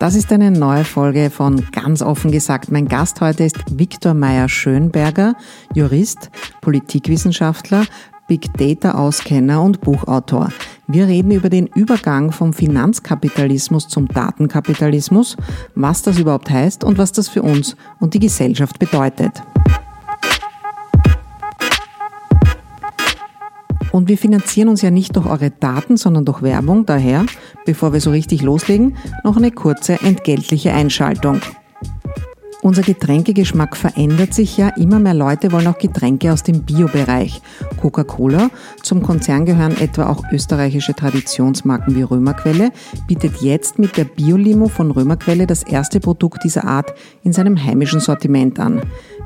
Das ist eine neue Folge von Ganz offen gesagt. Mein Gast heute ist Viktor Meyer-Schönberger, Jurist, Politikwissenschaftler, Big Data Auskenner und Buchautor. Wir reden über den Übergang vom Finanzkapitalismus zum Datenkapitalismus, was das überhaupt heißt und was das für uns und die Gesellschaft bedeutet. Und wir finanzieren uns ja nicht durch eure Daten, sondern durch Werbung. Daher, bevor wir so richtig loslegen, noch eine kurze entgeltliche Einschaltung. Unser Getränkegeschmack verändert sich ja. Immer mehr Leute wollen auch Getränke aus dem Biobereich. Coca-Cola, zum Konzern gehören etwa auch österreichische Traditionsmarken wie Römerquelle, bietet jetzt mit der Biolimo von Römerquelle das erste Produkt dieser Art in seinem heimischen Sortiment an.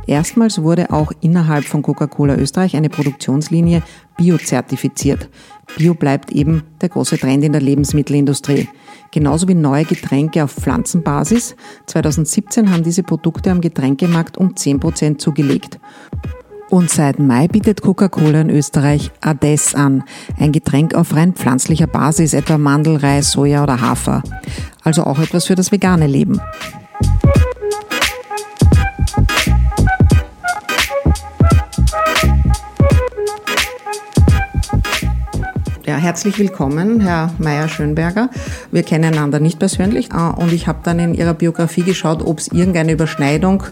Erstmals wurde auch innerhalb von Coca-Cola Österreich eine Produktionslinie biozertifiziert. Bio bleibt eben der große Trend in der Lebensmittelindustrie. Genauso wie neue Getränke auf Pflanzenbasis. 2017 haben diese Produkte am Getränkemarkt um 10% zugelegt. Und seit Mai bietet Coca-Cola in Österreich Ades an, ein Getränk auf rein pflanzlicher Basis, etwa Mandel, Reis, Soja oder Hafer. Also auch etwas für das vegane Leben. Ja, herzlich willkommen, Herr Meier-Schönberger. Wir kennen einander nicht persönlich äh, und ich habe dann in Ihrer Biografie geschaut, ob es irgendeine Überschneidung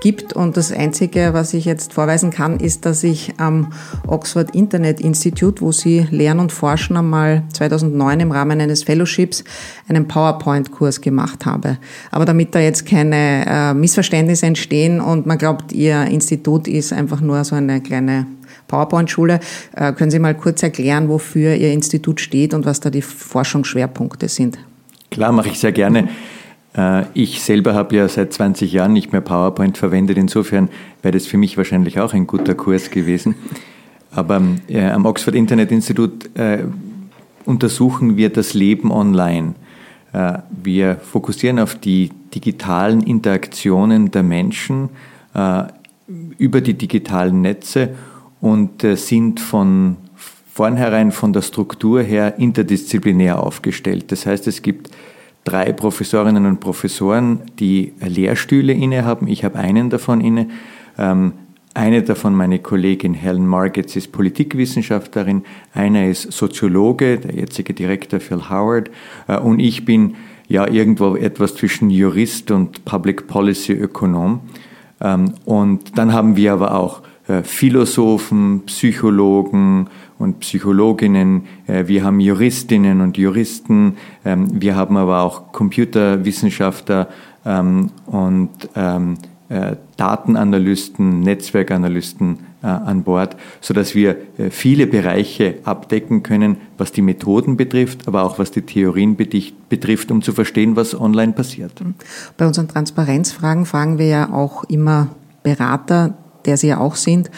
gibt. Und das Einzige, was ich jetzt vorweisen kann, ist, dass ich am Oxford Internet Institute, wo Sie lehren und forschen, einmal 2009 im Rahmen eines Fellowships einen PowerPoint-Kurs gemacht habe. Aber damit da jetzt keine äh, Missverständnisse entstehen und man glaubt, Ihr Institut ist einfach nur so eine kleine PowerPoint-Schule. Äh, können Sie mal kurz erklären, wofür Ihr Institut steht und was da die Forschungsschwerpunkte sind? Klar, mache ich sehr gerne. Äh, ich selber habe ja seit 20 Jahren nicht mehr PowerPoint verwendet. Insofern wäre das für mich wahrscheinlich auch ein guter Kurs gewesen. Aber äh, am Oxford Internet Institut äh, untersuchen wir das Leben online. Äh, wir fokussieren auf die digitalen Interaktionen der Menschen über die digitalen Netze und äh, sind von vornherein von der Struktur her interdisziplinär aufgestellt. Das heißt, es gibt drei Professorinnen und Professoren, die Lehrstühle innehaben. Ich habe einen davon inne. Ähm, eine davon, meine Kollegin Helen Margetts, ist Politikwissenschaftlerin. Einer ist Soziologe, der jetzige Direktor Phil Howard. Äh, und ich bin ja irgendwo etwas zwischen Jurist und Public Policy Ökonom. Ähm, und dann haben wir aber auch Philosophen, Psychologen und Psychologinnen, äh, wir haben Juristinnen und Juristen, ähm, wir haben aber auch Computerwissenschaftler ähm, und ähm, äh, Datenanalysten, Netzwerkanalysten an Bord, so dass wir viele Bereiche abdecken können, was die Methoden betrifft, aber auch was die Theorien betrifft, um zu verstehen, was online passiert. Bei unseren Transparenzfragen fragen wir ja auch immer Berater, der Sie ja auch sind.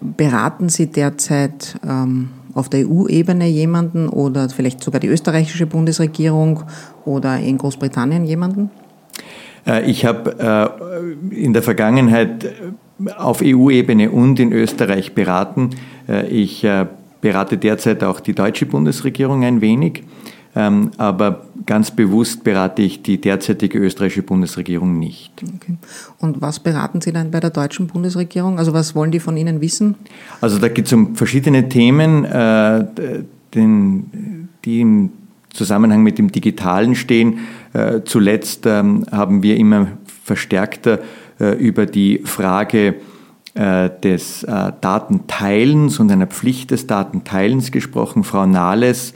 Beraten Sie derzeit ähm, auf der EU-Ebene jemanden oder vielleicht sogar die österreichische Bundesregierung oder in Großbritannien jemanden? Äh, ich habe äh, in der Vergangenheit auf EU-Ebene und in Österreich beraten. Äh, ich berate derzeit auch die deutsche Bundesregierung ein wenig. Ähm, aber ganz bewusst berate ich die derzeitige österreichische Bundesregierung nicht. Okay. Und was beraten Sie dann bei der deutschen Bundesregierung? Also was wollen die von Ihnen wissen? Also da geht es um verschiedene Themen, äh, den, die im Zusammenhang mit dem Digitalen stehen. Äh, zuletzt ähm, haben wir immer verstärkter äh, über die Frage äh, des äh, Datenteilens und einer Pflicht des Datenteilens gesprochen. Frau Nahles,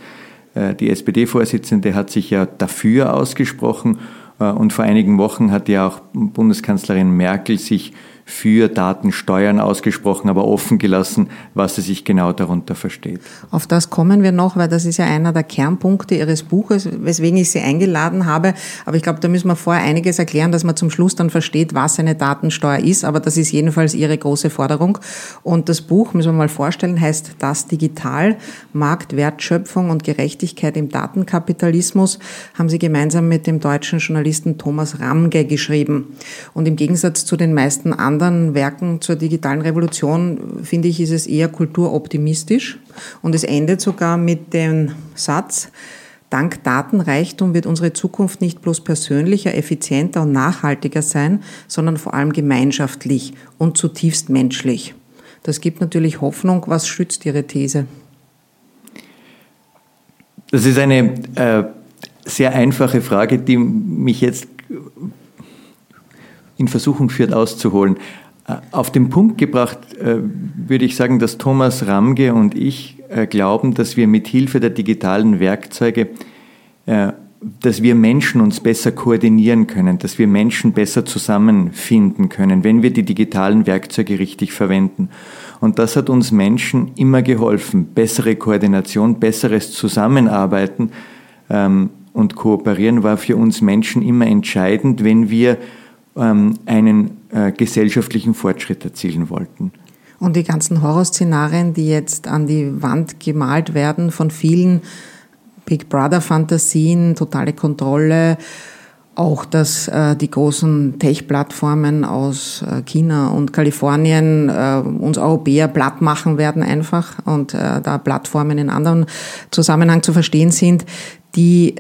die SPD-Vorsitzende, hat sich ja dafür ausgesprochen. Und vor einigen Wochen hat ja auch Bundeskanzlerin Merkel sich für Datensteuern ausgesprochen, aber offen gelassen, was sie sich genau darunter versteht. Auf das kommen wir noch, weil das ist ja einer der Kernpunkte Ihres Buches, weswegen ich Sie eingeladen habe. Aber ich glaube, da müssen wir vorher einiges erklären, dass man zum Schluss dann versteht, was eine Datensteuer ist. Aber das ist jedenfalls Ihre große Forderung. Und das Buch, müssen wir mal vorstellen, heißt Das Digital, Markt, Wertschöpfung und Gerechtigkeit im Datenkapitalismus, haben Sie gemeinsam mit dem deutschen Journalisten Thomas Ramge geschrieben. Und im Gegensatz zu den meisten anderen anderen Werken zur digitalen Revolution, finde ich, ist es eher kulturoptimistisch. Und es endet sogar mit dem Satz, Dank Datenreichtum wird unsere Zukunft nicht bloß persönlicher, effizienter und nachhaltiger sein, sondern vor allem gemeinschaftlich und zutiefst menschlich. Das gibt natürlich Hoffnung. Was stützt Ihre These? Das ist eine äh, sehr einfache Frage, die mich jetzt in Versuchung führt, auszuholen. Äh, auf den Punkt gebracht äh, würde ich sagen, dass Thomas Ramge und ich äh, glauben, dass wir mit Hilfe der digitalen Werkzeuge, dass wir Menschen uns besser koordinieren können, dass wir Menschen besser zusammenfinden können, wenn wir die digitalen Werkzeuge richtig verwenden. Und das hat uns Menschen immer geholfen. Bessere Koordination, besseres Zusammenarbeiten ähm, und Kooperieren war für uns Menschen immer entscheidend, wenn wir einen äh, gesellschaftlichen Fortschritt erzielen wollten. Und die ganzen Horrorszenarien, die jetzt an die Wand gemalt werden von vielen Big Brother-Fantasien, totale Kontrolle, auch, dass äh, die großen Tech-Plattformen aus äh, China und Kalifornien äh, uns Europäer platt machen werden einfach und äh, da Plattformen in anderen Zusammenhang zu verstehen sind, die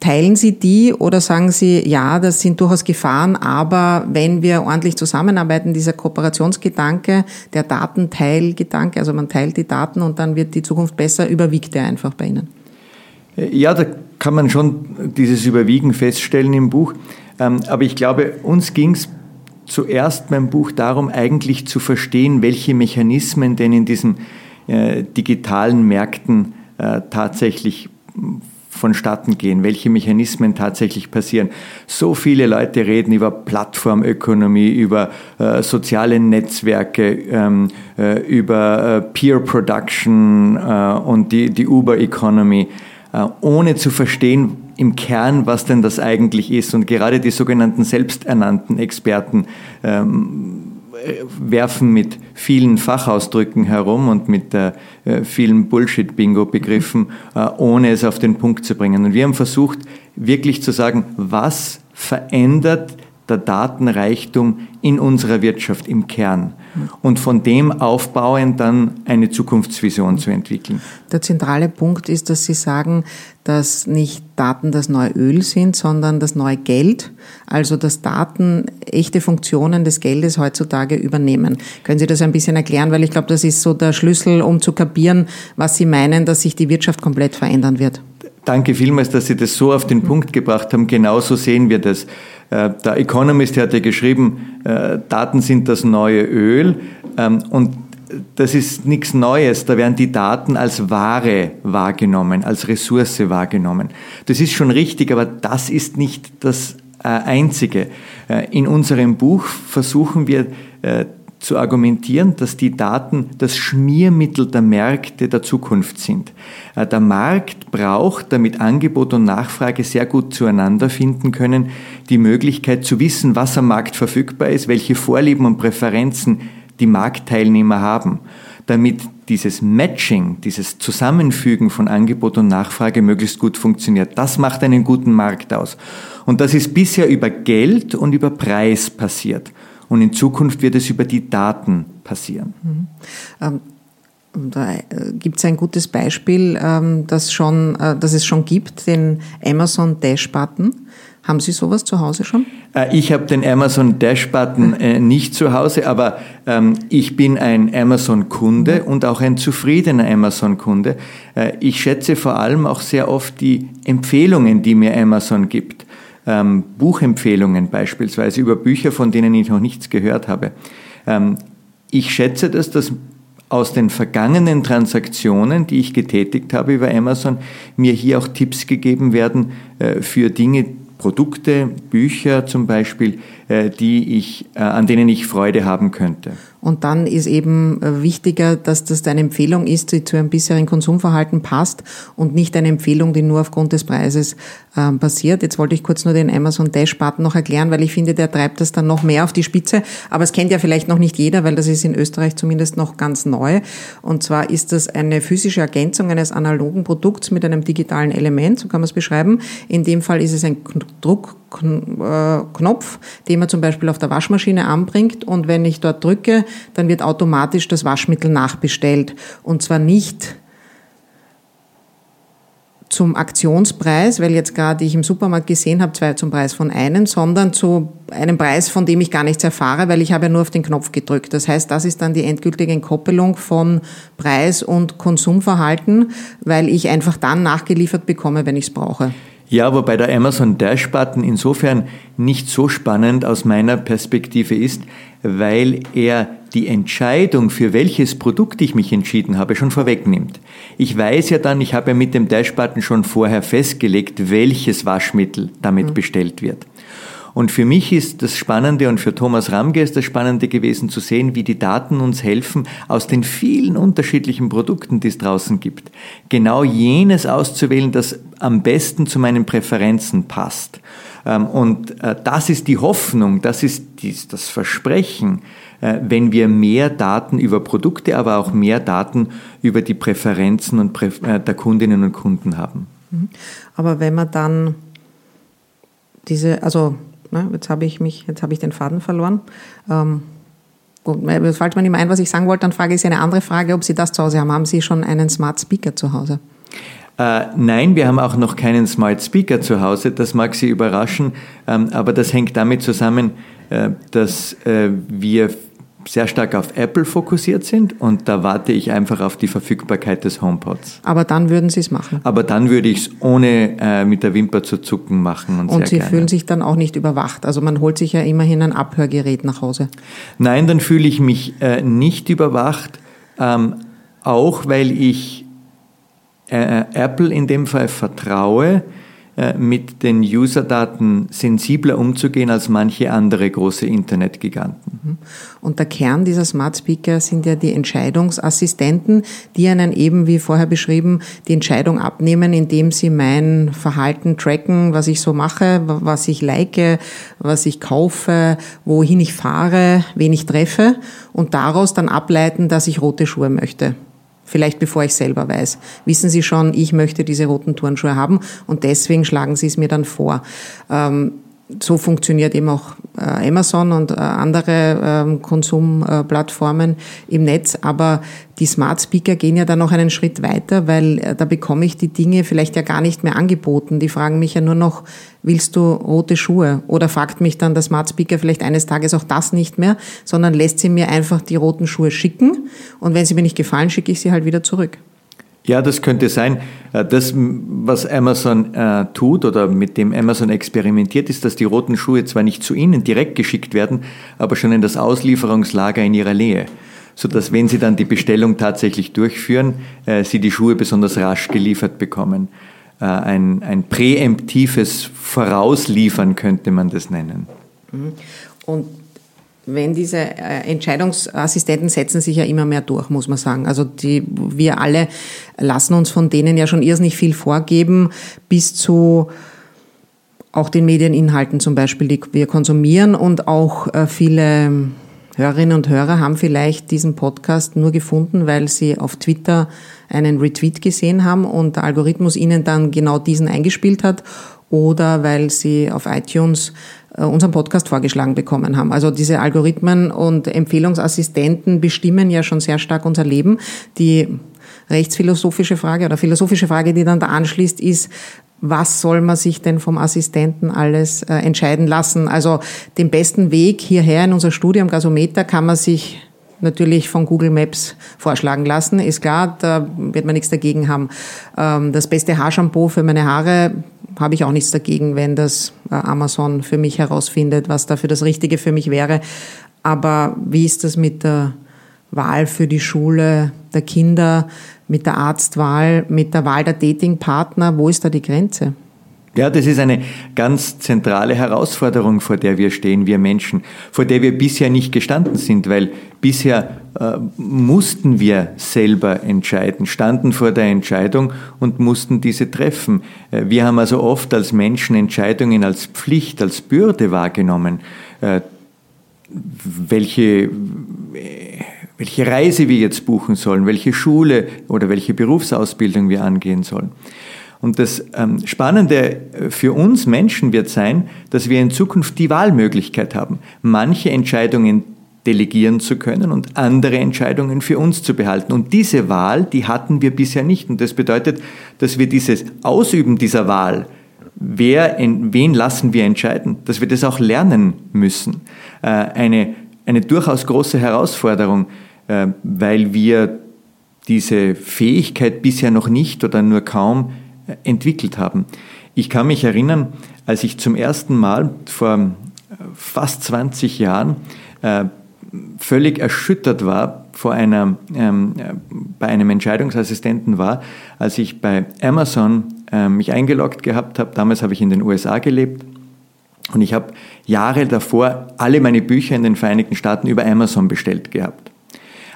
Teilen Sie die oder sagen Sie, ja, das sind durchaus Gefahren, aber wenn wir ordentlich zusammenarbeiten, dieser Kooperationsgedanke, der Datenteilgedanke, also man teilt die Daten und dann wird die Zukunft besser, überwiegt der einfach bei Ihnen? Ja, da kann man schon dieses Überwiegen feststellen im Buch. Ähm, aber ich glaube, uns ging es zuerst beim Buch darum, eigentlich zu verstehen, welche Mechanismen denn in diesen äh, digitalen Märkten äh, tatsächlich vonstatten gehen, welche Mechanismen tatsächlich passieren. So viele Leute reden über Plattformökonomie, über äh, soziale Netzwerke, ähm, äh, über äh, Peer Production äh, und die, die Uber Economy, äh, ohne zu verstehen im Kern, was denn das eigentlich ist. Und gerade die sogenannten selbsternannten Experten ähm, werfen mit vielen Fachausdrücken herum und mit äh, vielen Bullshit-Bingo-Begriffen, äh, ohne es auf den Punkt zu bringen. Und wir haben versucht, wirklich zu sagen, was verändert der Datenreichtum in unserer Wirtschaft im Kern und von dem aufbauend dann eine Zukunftsvision zu entwickeln. Der zentrale Punkt ist, dass Sie sagen, dass nicht Daten das neue Öl sind, sondern das neue Geld, also dass Daten echte Funktionen des Geldes heutzutage übernehmen. Können Sie das ein bisschen erklären, weil ich glaube, das ist so der Schlüssel, um zu kapieren, was Sie meinen, dass sich die Wirtschaft komplett verändern wird. Danke vielmals, dass Sie das so auf den. Punkt gebracht haben. Genauso sehen wir das. Äh, der Economist hat ja geschrieben, äh, Daten sind das neue Öl. Ähm, und das ist nichts Neues. Da werden die Daten als Ware wahrgenommen, als Ressource wahrgenommen. Das ist schon richtig, aber das ist nicht das äh, Einzige. In unserem Buch versuchen wir zu argumentieren, dass die Daten das Schmiermittel der Märkte der Zukunft sind. Äh, der Markt braucht, damit Angebot und Nachfrage sehr gut zueinander finden können, die Möglichkeit zu wissen, was am Markt verfügbar ist, welche Vorlieben und Präferenzen die Marktteilnehmer haben, damit dieses Matching, dieses Zusammenfügen von Angebot und Nachfrage möglichst gut funktioniert. Das macht einen guten Markt aus. Und das ist bisher über Geld und über Preis passiert. Und in Zukunft wird es über die Daten passieren. Mhm. Ähm, Da äh, gibt es ein gutes Beispiel, ähm, das, schon, äh, das es schon gibt, den Amazon Dash-Button. Haben Sie sowas zu Hause schon? Äh, ich habe den Amazon Dash-Button nicht zu Hause, aber ähm, ich bin ein Amazon-Kunde und auch ein zufriedener Amazon-Kunde. ich schätze vor allem auch sehr oft die Empfehlungen, die mir Amazon gibt. Ähm, Buchempfehlungen beispielsweise über Bücher, von denen ich noch nichts gehört habe. ich schätze das, dass aus den vergangenen Transaktionen, die ich getätigt habe über Amazon, mir hier auch Tipps gegeben werden äh, für Dinge, Produkte, Bücher zum Beispiel, die ich, äh, an denen ich Freude haben könnte. Und dann ist eben äh, wichtiger, dass das deine Empfehlung ist, die zu einem bisherigen Konsumverhalten passt und nicht eine Empfehlung, die nur aufgrund des Preises ähm, passiert. Jetzt wollte ich kurz nur den Amazon Dash Button noch erklären, weil ich finde, der treibt das dann noch mehr auf die Spitze. Aber es kennt ja vielleicht noch nicht jeder, weil das ist in Österreich zumindest noch ganz neu. Und zwar ist das eine physische Ergänzung eines analogen Produkts mit einem digitalen Element, so kann man es beschreiben. In dem Fall ist es ein Druckknopf, den man zum Beispiel auf der Waschmaschine anbringt. Und wenn ich dort drücke, dann wird automatisch das Waschmittel nachbestellt. Und zwar nicht zum Aktionspreis, weil jetzt gerade ich im Supermarkt gesehen habe, zwei zum Preis von einem, sondern zu einem Preis, von dem ich gar nichts erfahre, weil ich habe ja nur auf den Knopf gedrückt. Das heißt, das ist dann die endgültige Entkoppelung von Preis und Konsumverhalten, weil ich einfach dann nachgeliefert bekomme, wenn ich es brauche. Ja, wobei der Amazon Dash-Button insofern nicht so spannend aus meiner Perspektive ist, weil er die Entscheidung, für welches Produkt ich mich entschieden habe, schon vorwegnimmt. Ich weiß ja dann, ich habe ja mit dem Dash-Button schon vorher festgelegt, welches Waschmittel damit mhm. bestellt wird. Und für mich ist das Spannende und für Thomas Ramge ist das Spannende gewesen zu sehen, wie die Daten uns helfen, aus den vielen unterschiedlichen Produkten, die es draußen gibt, genau jenes auszuwählen, das am besten zu meinen Präferenzen passt. Ähm, und äh, das ist die Hoffnung, das ist das Versprechen, äh, wenn wir mehr Daten über Produkte, aber auch mehr Daten über die Präferenzen äh, der Kundinnen und Kunden haben. Mhm. Aber wenn man dann diese, also Ne? Jetzt habe ich mich, jetzt habe ich den Faden verloren. Ähm, gut, fällt mir nicht mehr ein, was ich sagen wollte, dann frage ich Sie eine andere Frage, ob Sie das zu Hause haben. Haben Sie schon einen Smart Speaker zu Hause? Äh, nein, wir haben auch noch keinen Smart Speaker zu Hause. Das mag Sie überraschen, ähm, aber das hängt damit zusammen, äh, dass äh, wir sehr stark auf Apple fokussiert sind und da warte ich einfach auf die Verfügbarkeit des HomePods. Aber dann würden Sie es machen? Aber dann würde ich es ohne äh, mit der Wimper zu zucken machen. Und, und Sie gerne. fühlen sich dann auch nicht überwacht? Also man holt sich ja immerhin ein Abhörgerät nach Hause. Nein, dann fühle ich mich äh, nicht überwacht, ähm, auch weil ich äh, äh Apple in dem Fall vertraue, mit den Userdaten sensibler umzugehen als manche andere große Internetgiganten. Mhm. Und der Kern dieser Smart Speaker sind ja die Entscheidungsassistenten, die einen eben, wie vorher beschrieben, die Entscheidung abnehmen, indem sie mein Verhalten tracken, was ich so mache, was ich like, was ich kaufe, wohin ich fahre, wen ich treffe und daraus dann ableiten, dass ich rote Schuhe möchte vielleicht bevor ich selber weiß. Wissen Sie schon, ich möchte diese roten Turnschuhe haben und deswegen schlagen Sie es mir dann vor. Ähm, so funktioniert eben auch äh, Amazon und äh, andere ähm, Konsumplattformen im Netz. Aber die Smart Speaker gehen ja dann noch einen Schritt weiter, weil äh, da bekomme ich die Dinge vielleicht ja gar nicht mehr angeboten. Die fragen mich ja nur noch, willst du rote Schuhe? Oder fragt mich dann der Smart Speaker vielleicht eines Tages auch das nicht mehr, sondern lässt sie mir einfach die roten Schuhe schicken. Und wenn sie mir nicht gefallen, schicke ich sie halt wieder zurück. Ja, das könnte sein. Äh, das, was Amazon äh, tut oder mit dem Amazon experimentiert, ist, dass die roten Schuhe zwar nicht zu Ihnen direkt geschickt werden, aber schon in das Auslieferungslager in Ihrer Nähe. Sodass, wenn Sie dann die Bestellung tatsächlich durchführen, äh, Sie die Schuhe besonders rasch geliefert bekommen. Äh, ein, ein präemptives Vorausliefern könnte man das nennen. Und wenn diese äh, Entscheidungsassistenten setzen sich ja immer mehr durch, muss man sagen. Also die, wir alle lassen uns von denen ja schon irrsinnig viel vorgeben, bis zu auch den Medieninhalten zum Beispiel, die wir konsumieren und auch äh, viele Hörerinnen und Hörer haben vielleicht diesen Podcast nur gefunden, weil sie auf Twitter einen Retweet gesehen haben und der Algorithmus ihnen dann genau diesen eingespielt hat oder weil sie auf iTunes unseren Podcast vorgeschlagen bekommen haben. Also diese Algorithmen und Empfehlungsassistenten bestimmen ja schon sehr stark unser Leben. Die rechtsphilosophische Frage oder philosophische Frage, die dann da anschließt, ist, was soll man sich denn vom Assistenten alles äh, entscheiden lassen? Also den besten Weg hierher in unser Studium Gasometer kann man sich natürlich von Google Maps vorschlagen lassen. Ist klar, da wird man nichts dagegen haben. Ähm, das beste Haarshampoo für meine Haare habe ich auch nichts dagegen, wenn das äh, Amazon für mich herausfindet, was dafür das Richtige für mich wäre. Aber wie ist das mit der Wahl für die Schule der Kinder, mit der Arztwahl, mit der Wahl der Datingpartner? Wo ist da die Grenze? Ja, das ist eine ganz zentrale Herausforderung, vor der wir stehen, wir Menschen, vor der wir bisher nicht gestanden sind, weil bisher äh, mussten wir selber entscheiden, standen vor der Entscheidung und mussten diese treffen. Äh, wir haben also oft als Menschen Entscheidungen als Pflicht, als Bürde wahrgenommen, äh, welche welche Reise wir jetzt buchen sollen, welche Schule oder welche Berufsausbildung wir angehen sollen. Und das ähm, Spannende für uns Menschen wird sein, dass wir in Zukunft die Wahlmöglichkeit haben, manche Entscheidungen delegieren zu können und andere Entscheidungen für uns zu behalten. Und diese Wahl, die hatten wir bisher nicht. Und das bedeutet, dass wir dieses Ausüben dieser Wahl, wer, wen lassen wir entscheiden, dass wir das auch lernen müssen. Äh, eine, eine durchaus große Herausforderung, äh, weil wir diese Fähigkeit bisher noch nicht oder nur kaum entwickelt haben. Ich kann mich erinnern, als ich zum ersten Mal vor äh, fast 20 Jahren äh, völlig erschüttert war vor einer, ähm, äh, bei einem Entscheidungsassistenten war, als ich bei Amazon äh, mich eingeloggt gehabt habe. Damals habe ich in den USA gelebt und ich habe Jahre davor alle meine Bücher in den Vereinigten Staaten über Amazon bestellt gehabt.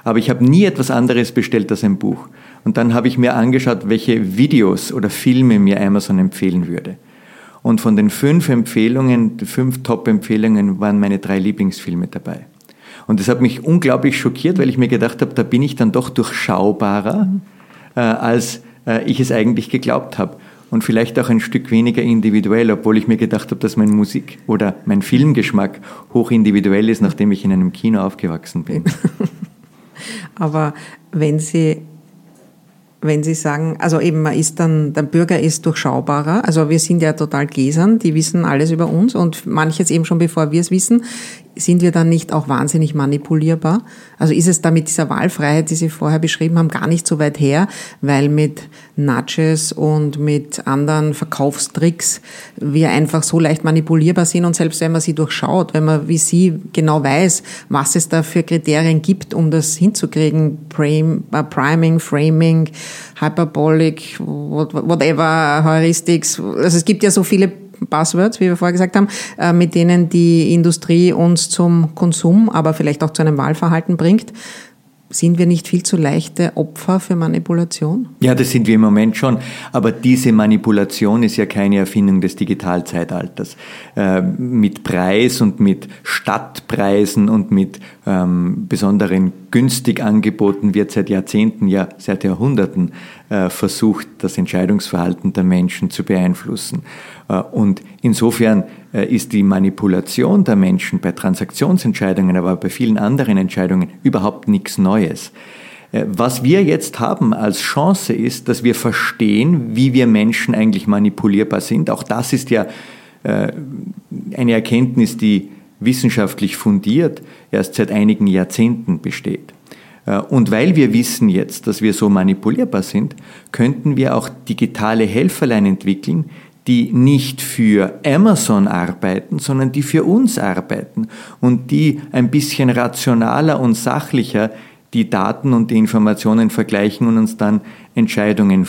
Aber ich habe nie etwas anderes bestellt als ein Buch. Und dann habe ich mir angeschaut, welche Videos oder Filme mir Amazon empfehlen würde. Und von den fünf Empfehlungen, fünf Top-Empfehlungen waren meine drei Lieblingsfilme dabei. Und das hat mich unglaublich schockiert, weil ich mir gedacht habe, da bin ich dann doch durchschaubarer, äh, als äh, ich es eigentlich geglaubt habe. Und vielleicht auch ein Stück weniger individuell, obwohl ich mir gedacht habe, dass mein Musik- oder mein Filmgeschmack hoch individuell ist, nachdem ich in einem Kino aufgewachsen bin. Aber wenn Sie wenn Sie sagen, also eben man ist dann, der Bürger ist durchschaubarer. Also wir sind ja total gläsern, die wissen alles über uns und manches eben schon bevor wir es wissen sind wir dann nicht auch wahnsinnig manipulierbar? Also ist es da mit dieser Wahlfreiheit, die Sie vorher beschrieben haben, gar nicht so weit her, weil mit Nudges und mit anderen Verkaufstricks wir einfach so leicht manipulierbar sind und selbst wenn man sie durchschaut, wenn man wie Sie genau weiß, was es da für Kriterien gibt, um das hinzukriegen, äh, Priming, Framing, Hyperbolic, whatever, Heuristics, also es gibt ja so viele Buzzwords, wie wir vorher gesagt haben, äh, mit denen die Industrie uns zum Konsum, aber vielleicht auch zu einem Wahlverhalten bringt. Sind wir nicht viel zu leichte Opfer für Manipulation? Ja, das sind wir im Moment schon. Aber diese Manipulation ist ja keine Erfindung des Digitalzeitalters. Äh, mit Preis und mit Stadtpreisen und mit ähm, besonderen Günstigangeboten wird seit Jahrzehnten, ja seit Jahrhunderten äh, versucht, das Entscheidungsverhalten der Menschen zu beeinflussen. Äh, und insofern äh, ist die Manipulation der Menschen bei Transaktionsentscheidungen, aber bei vielen anderen Entscheidungen überhaupt nichts Neues. Äh, was wir jetzt haben als Chance ist, dass wir verstehen, wie wir Menschen eigentlich manipulierbar sind. Auch das ist ja eine Erkenntnis, die wissenschaftlich fundiert erst seit einigen Jahrzehnten besteht. Und weil wir wissen jetzt, dass wir so manipulierbar sind, könnten wir auch digitale Helferlein entwickeln, die nicht für Amazon arbeiten, sondern die für uns arbeiten und die ein bisschen rationaler und sachlicher die Daten und die Informationen vergleichen und uns dann Entscheidungen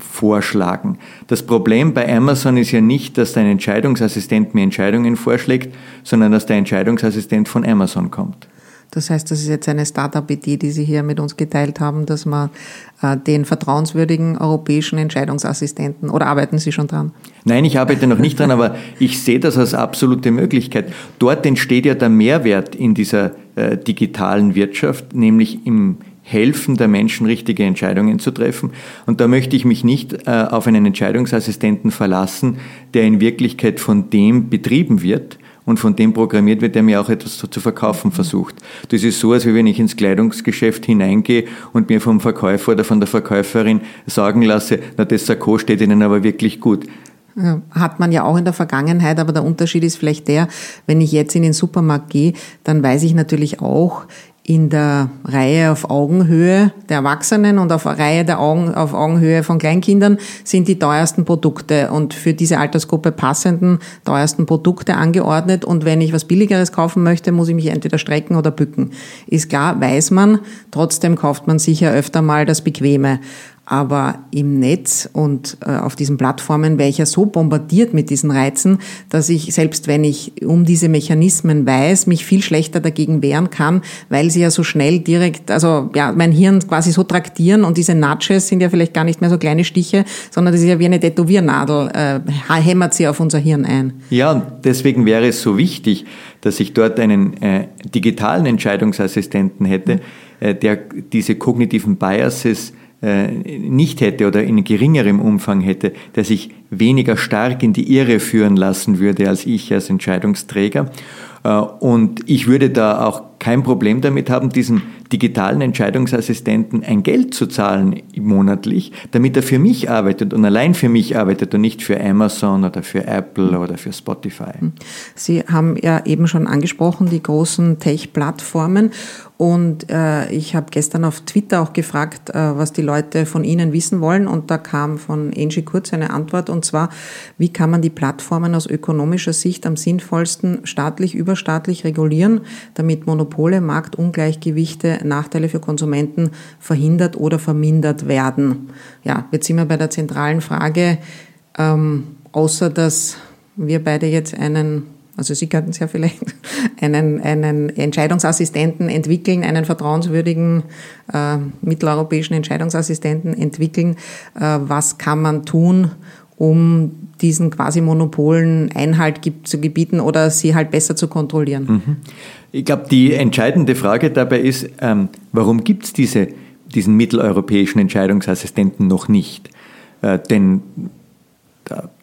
vorschlagen. Das Problem bei Amazon ist ja nicht, dass dein Entscheidungsassistent mir Entscheidungen vorschlägt, sondern dass der Entscheidungsassistent von Amazon kommt. Das heißt, das ist jetzt eine Startup-Idee, die Sie hier mit uns geteilt haben, dass man äh, den vertrauenswürdigen europäischen Entscheidungsassistenten, oder arbeiten Sie schon dran? Nein, ich arbeite noch nicht dran, aber ich sehe das als absolute Möglichkeit. Dort entsteht ja der Mehrwert in dieser äh, digitalen Wirtschaft, nämlich im helfen der Menschen, richtige Entscheidungen zu treffen. Und da möchte ich mich nicht äh, auf einen Entscheidungsassistenten verlassen, der in Wirklichkeit von dem betrieben wird, und von dem programmiert wird, der mir auch etwas zu, zu verkaufen versucht. Das ist so, als wenn ich ins Kleidungsgeschäft hineingehe und mir vom Verkäufer oder von der Verkäuferin sagen lasse, na, das Sakko steht Ihnen aber wirklich gut. Hat man ja auch in der Vergangenheit, aber der Unterschied ist vielleicht der, wenn ich jetzt in den Supermarkt gehe, dann weiß ich natürlich auch, in der Reihe auf Augenhöhe der Erwachsenen und auf Reihe der Augen, auf Augenhöhe von Kleinkindern sind die teuersten Produkte und für diese Altersgruppe passenden teuersten Produkte angeordnet. Und wenn ich was Billigeres kaufen möchte, muss ich mich entweder strecken oder bücken. Ist klar, weiß man. Trotzdem kauft man sicher öfter mal das Bequeme. Aber im Netz und äh, auf diesen Plattformen wäre ich ja so bombardiert mit diesen Reizen, dass ich, selbst wenn ich um diese Mechanismen weiß, mich viel schlechter dagegen wehren kann, weil sie ja so schnell direkt, also ja, mein Hirn quasi so traktieren und diese Nudges sind ja vielleicht gar nicht mehr so kleine Stiche, sondern das ist ja wie eine Tätowiernadel, äh, hämmert sie auf unser Hirn ein. Ja, und deswegen wäre es so wichtig, dass ich dort einen äh, digitalen Entscheidungsassistenten hätte, mhm. äh, der diese kognitiven Biases nicht hätte oder in geringerem Umfang hätte, der sich weniger stark in die Irre führen lassen würde als ich als Entscheidungsträger. Äh, und ich würde da auch kein Problem damit haben, diesem digitalen Entscheidungsassistenten ein Geld zu zahlen monatlich, damit er für mich arbeitet und allein für mich arbeitet und nicht für Amazon oder für Apple oder für Spotify. Sie haben ja eben schon angesprochen, die großen Tech-Plattformen. Und äh, ich habe gestern auf Twitter auch gefragt, äh, was die Leute von Ihnen wissen wollen. Und da kam von Angie Kurz eine Antwort. Und zwar, wie kann man die Plattformen aus ökonomischer Sicht am sinnvollsten staatlich, überstaatlich regulieren, damit Monopole, Marktungleichgewichte, Nachteile für Konsumenten verhindert oder vermindert werden. Ja, jetzt sind wir bei der zentralen Frage, ähm, außer dass wir beide jetzt einen also Sie könnten es ja vielleicht einen, einen Entscheidungsassistenten entwickeln, einen vertrauenswürdigen äh, mitteleuropäischen Entscheidungsassistenten entwickeln. Äh, was kann man tun, um diesen quasi Monopolen Einhalt zu gebieten oder sie halt besser zu kontrollieren? Mhm. Ich glaube, die entscheidende Frage dabei ist, ähm, warum gibt es diese, diesen mitteleuropäischen Entscheidungsassistenten noch nicht? Äh, denn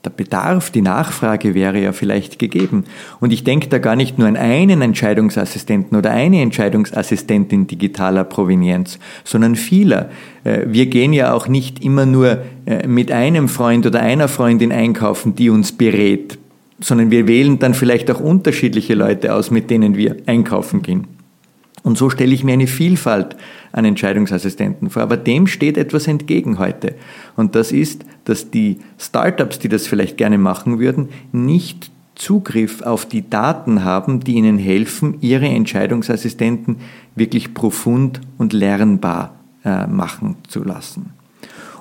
der Bedarf, die Nachfrage wäre ja vielleicht gegeben. Und ich denke da gar nicht nur an einen Entscheidungsassistenten oder eine Entscheidungsassistentin digitaler Provenienz, sondern vieler. Äh, wir gehen ja auch nicht immer nur äh, mit einem Freund oder einer Freundin einkaufen, die uns berät, sondern wir wählen dann vielleicht auch unterschiedliche Leute aus, mit denen wir einkaufen gehen. Und so stelle ich mir eine Vielfalt an Entscheidungsassistenten vor. Aber dem steht etwas entgegen heute. Und das ist, dass die Startups, die das vielleicht gerne machen würden, nicht Zugriff auf die Daten haben, die ihnen helfen, ihre Entscheidungsassistenten wirklich profund und lernbar äh, machen zu lassen.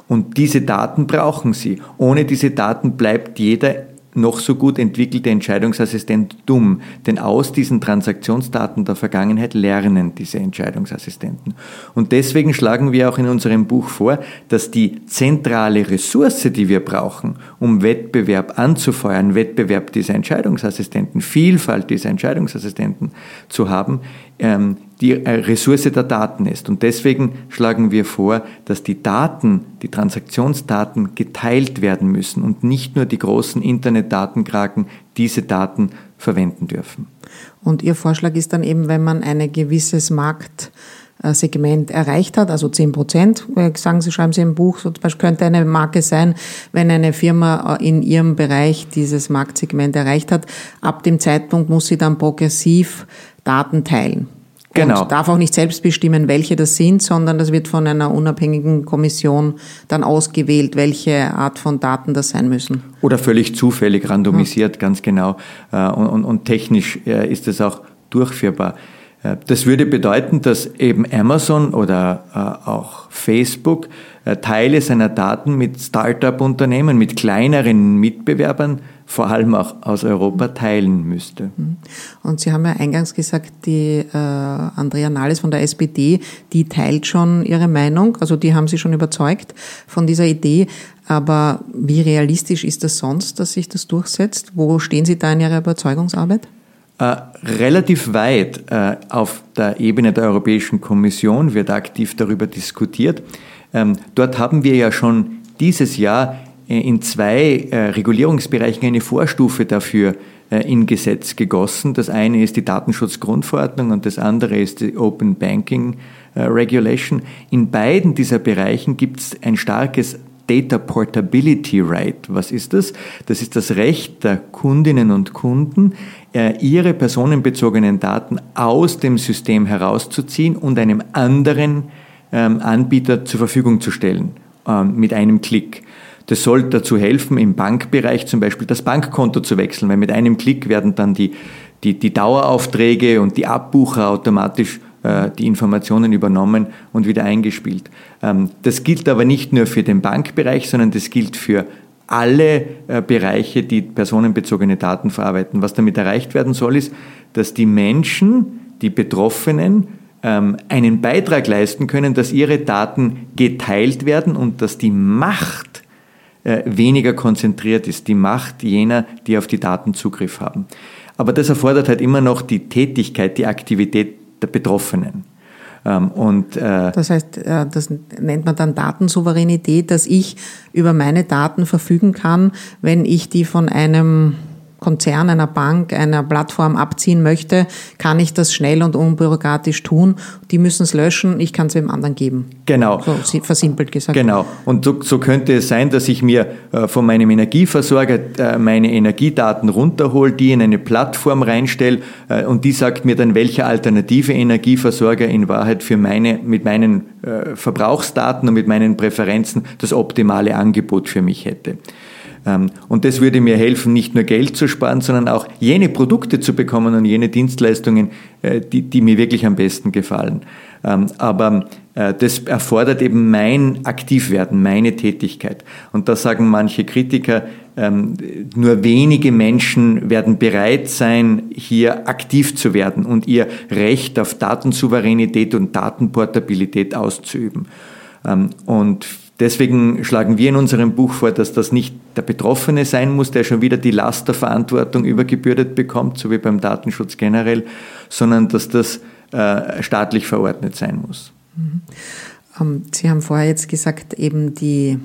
Und diese Daten brauchen sie. Ohne diese Daten bleibt jeder noch so gut entwickelte Entscheidungsassistent dumm, denn aus diesen Transaktionsdaten der Vergangenheit lernen diese Entscheidungsassistenten. Und deswegen schlagen wir auch in unserem Buch vor, dass die zentrale Ressource, die wir brauchen, um Wettbewerb anzufeuern, Wettbewerb dieser Entscheidungsassistenten, Vielfalt dieser Entscheidungsassistenten zu haben, ähm, die äh, Ressource der Daten ist. Und deswegen schlagen wir vor, dass die Daten, die Transaktionsdaten geteilt werden müssen und nicht nur die großen Internetdatenkraken diese Daten verwenden dürfen. Und Ihr Vorschlag ist dann eben, wenn man ein gewisses Marktsegment erreicht hat, also 10 Prozent, äh, sagen Sie, schreiben Sie im Buch, so zum Beispiel könnte eine Marke sein, wenn eine Firma äh, in ihrem Bereich dieses Marktsegment erreicht hat, ab dem Zeitpunkt muss sie dann progressiv Daten teilen. Genau. Und darf auch nicht selbst bestimmen, welche das sind, sondern das wird von einer unabhängigen Kommission dann ausgewählt, welche Art von Daten das sein müssen. Oder völlig zufällig randomisiert, ja. ganz genau. Äh, und, und, und technisch äh, ist es auch durchführbar. Äh, das würde bedeuten, dass eben Amazon oder auch Facebook Teile seiner Daten mit Start-up-Unternehmen, mit kleineren Mitbewerbern vor allem auch aus Europa teilen müsste. Mhm. Und Sie haben ja eingangs gesagt, die äh, Andrea Nahles von der SPD, die teilt schon ihre Meinung, also die haben Sie schon überzeugt von dieser Idee. Aber wie realistisch ist das sonst, dass sich das durchsetzt? Wo stehen Sie da in Ihrer Überzeugungsarbeit? Äh, relativ weit äh, auf der Ebene der Europäischen Kommission wird aktiv darüber diskutiert. Ähm, dort haben wir ja schon dieses Jahr äh, in zwei äh, Regulierungsbereichen eine Vorstufe dafür äh, in Gesetz gegossen. Das eine ist die Datenschutzgrundverordnung und das andere ist die Open Banking Regulation. In beiden dieser Bereichen gibt es ein starkes Data Portability Right. Was ist das? Das ist das Recht der Kundinnen und Kunden, ihre personenbezogenen Daten aus dem System herauszuziehen und einem anderen ähm, Anbieter zur Verfügung zu stellen ähm, mit einem Klick. Das soll dazu helfen, im Bankbereich zum Beispiel das Bankkonto zu wechseln, weil mit einem Klick werden dann die, die, die Daueraufträge und die Abbucher automatisch äh, die Informationen übernommen und wieder eingespielt. Ähm, das gilt aber nicht nur für den Bankbereich, sondern das gilt für alle äh, Bereiche, die personenbezogene Daten verarbeiten. Was damit erreicht werden soll, ist, dass die Menschen, die Betroffenen, ähm, einen Beitrag leisten können, dass ihre Daten geteilt werden und dass die Macht äh, weniger konzentriert ist, die Macht jener, die auf die Daten Zugriff haben. Aber das erfordert halt immer noch die Tätigkeit, die Aktivität der Betroffenen. Ähm, und, äh, das heißt, äh, das nennt man dann Datensouveränität, dass ich über meine Daten verfügen kann, wenn ich die von einem Konzern, einer Bank, einer Plattform abziehen möchte, kann ich das schnell und unbürokratisch tun. Die müssen es löschen, ich kann es wem anderen geben. Genau. So versimpelt gesagt. Genau. Und so, so könnte es sein, dass ich mir äh, von meinem Energieversorger äh, meine Energiedaten runterhole, die in eine Plattform reinstelle äh, und die sagt mir dann, welcher alternative Energieversorger in Wahrheit für meine, mit meinen Verbrauchsdaten und mit meinen Präferenzen das optimale Angebot für mich hätte. Ähm, und das würde mir helfen, nicht nur Geld zu sparen, sondern auch jene Produkte zu bekommen und jene Dienstleistungen, äh, die, die mir wirklich am besten gefallen. Ähm, aber äh, das erfordert eben mein Aktivwerden, meine Tätigkeit. Und da sagen manche Kritiker, ähm, nur wenige Menschen werden bereit sein, hier aktiv zu werden und ihr Recht auf Datensouveränität und Datenportabilität auszuüben. Und Deswegen schlagen wir in unserem Buch vor, dass das nicht der Betroffene sein muss, der schon wieder die Last der Verantwortung übergebürdet bekommt, so wie beim Datenschutz generell, sondern dass das äh, staatlich verordnet sein muss. Mhm. Ähm, Sie haben vorher jetzt gesagt, eben die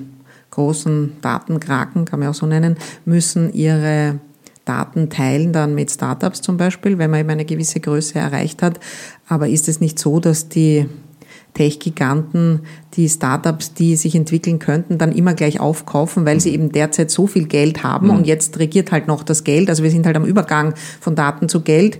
großen Datenkraken, kann man auch so nennen, müssen ihre Daten teilen dann mit Startups zum Beispiel, wenn man eben eine gewisse Größe erreicht hat. Aber ist es nicht so, dass die Tech-Giganten die Startups, die sich entwickeln könnten, dann immer gleich aufkaufen, weil sie eben derzeit so viel Geld haben mhm. und jetzt regiert halt noch das Geld. Also wir sind halt am Übergang von Daten zu Geld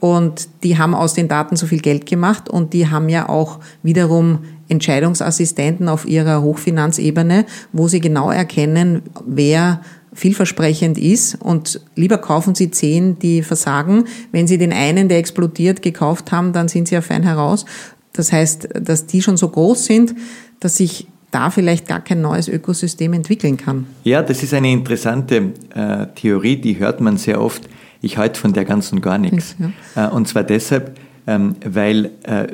und die haben aus den Daten so viel Geld gemacht und die haben ja auch wiederum Entscheidungsassistenten auf ihrer Hochfinanzebene, wo sie genau erkennen, wer vielversprechend ist und lieber kaufen Sie zehn, die versagen. Wenn Sie den einen, der explodiert, gekauft haben, dann sind Sie ja fein heraus. Das heißt, dass die schon so groß sind, dass sich da vielleicht gar kein neues Ökosystem entwickeln kann. Ja, das ist eine interessante äh, Theorie, die hört man sehr oft. Ich halte von der ganzen gar nichts. Ja. Äh, und zwar deshalb, ähm, weil äh,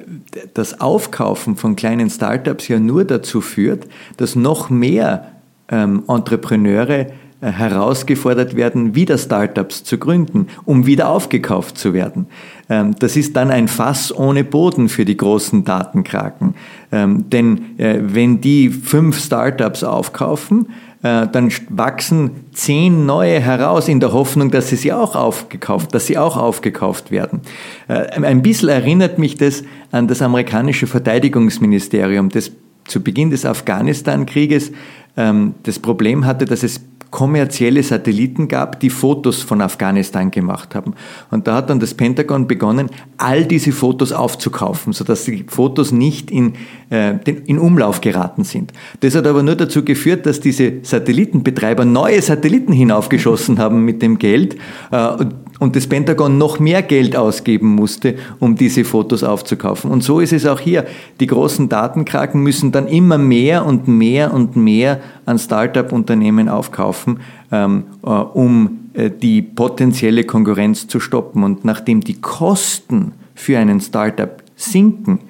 das Aufkaufen von kleinen Startups ja nur dazu führt, dass noch mehr ähm, Entrepreneure äh, herausgefordert werden, wieder Startups zu gründen, um wieder aufgekauft zu werden. Ähm, das ist dann ein Fass ohne Boden für die großen Datenkraken. Ähm, denn äh, wenn die fünf Startups aufkaufen, äh, dann wachsen zehn neue heraus in der Hoffnung, dass sie sie auch aufgekauft, dass sie auch aufgekauft werden. Ein bisschen erinnert mich das an das amerikanische Verteidigungsministerium, das zu Beginn des Afghanistan-Krieges ähm, das Problem hatte, dass es kommerzielle Satelliten gab, die Fotos von Afghanistan gemacht haben. Und da hat dann das Pentagon begonnen, all diese Fotos aufzukaufen, sodass die Fotos nicht in, äh, in Umlauf geraten sind. Das hat aber nur dazu geführt, dass diese Satellitenbetreiber neue Satelliten hinaufgeschossen haben mit dem Geld. Äh, und das Pentagon noch mehr Geld ausgeben musste, um diese Fotos aufzukaufen. Und so ist es auch hier. Die großen Datenkraken müssen dann immer mehr und mehr und mehr an Start-up-Unternehmen aufkaufen, ähm, äh, um äh, die potenzielle Konkurrenz zu stoppen. Und nachdem die Kosten für einen Start-up sinken,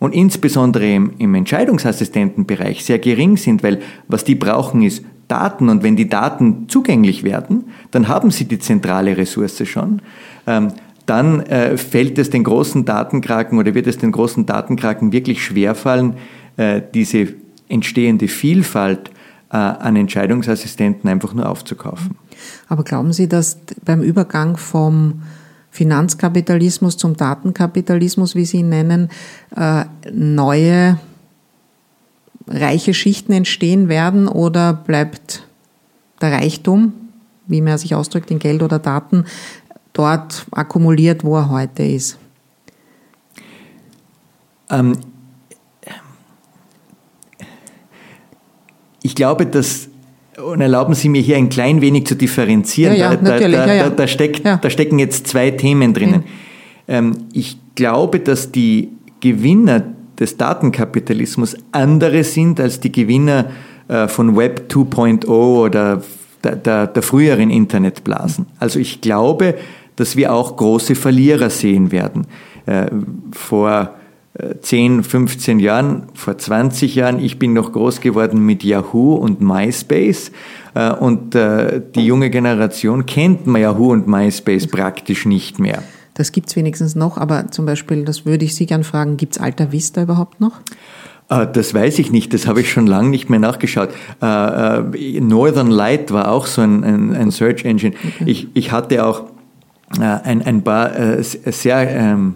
und insbesondere im, im Entscheidungsassistentenbereich sehr gering sind, weil was die brauchen ist Daten und wenn die Daten zugänglich werden, dann haben sie die zentrale Ressource schon. Ähm, dann äh, fällt es den großen Datenkraken oder wird es den großen Datenkraken wirklich schwerfallen, äh, diese entstehende Vielfalt äh, an Entscheidungsassistenten einfach nur aufzukaufen. Aber glauben Sie, dass beim Übergang vom Finanzkapitalismus zum Datenkapitalismus, wie Sie ihn nennen, äh, neue reiche Schichten entstehen werden oder bleibt der Reichtum, wie man sich ausdrückt, in Geld oder Daten, dort akkumuliert, wo er heute ist? Ähm, ich glaube, dass, und erlauben Sie mir hier ein klein wenig zu differenzieren, ja, ja, da, da, da, da, steckt, da stecken jetzt zwei Themen drinnen. Mhm. Ich glaube, dass die Gewinner des Datenkapitalismus andere sind als die Gewinner äh, von Web 2.0 oder der, der, der früheren Internetblasen. Also ich glaube, dass wir auch große Verlierer sehen werden. Äh, vor 10, äh, 15 Jahren, vor 20 Jahren, ich bin noch groß geworden mit Yahoo und MySpace und die junge Generation kennt Yahoo und MySpace praktisch nicht mehr. Das gibt es wenigstens noch, aber zum Beispiel, das würde ich Sie gern fragen, gibt es Alta Vista überhaupt noch? Ah, das weiß ich nicht, das habe ich schon lange nicht mehr nachgeschaut. Äh, äh, Northern Light war auch so ein, ein, ein Search Engine. Okay. Ich, ich hatte auch äh, ein, ein paar sehr ähm,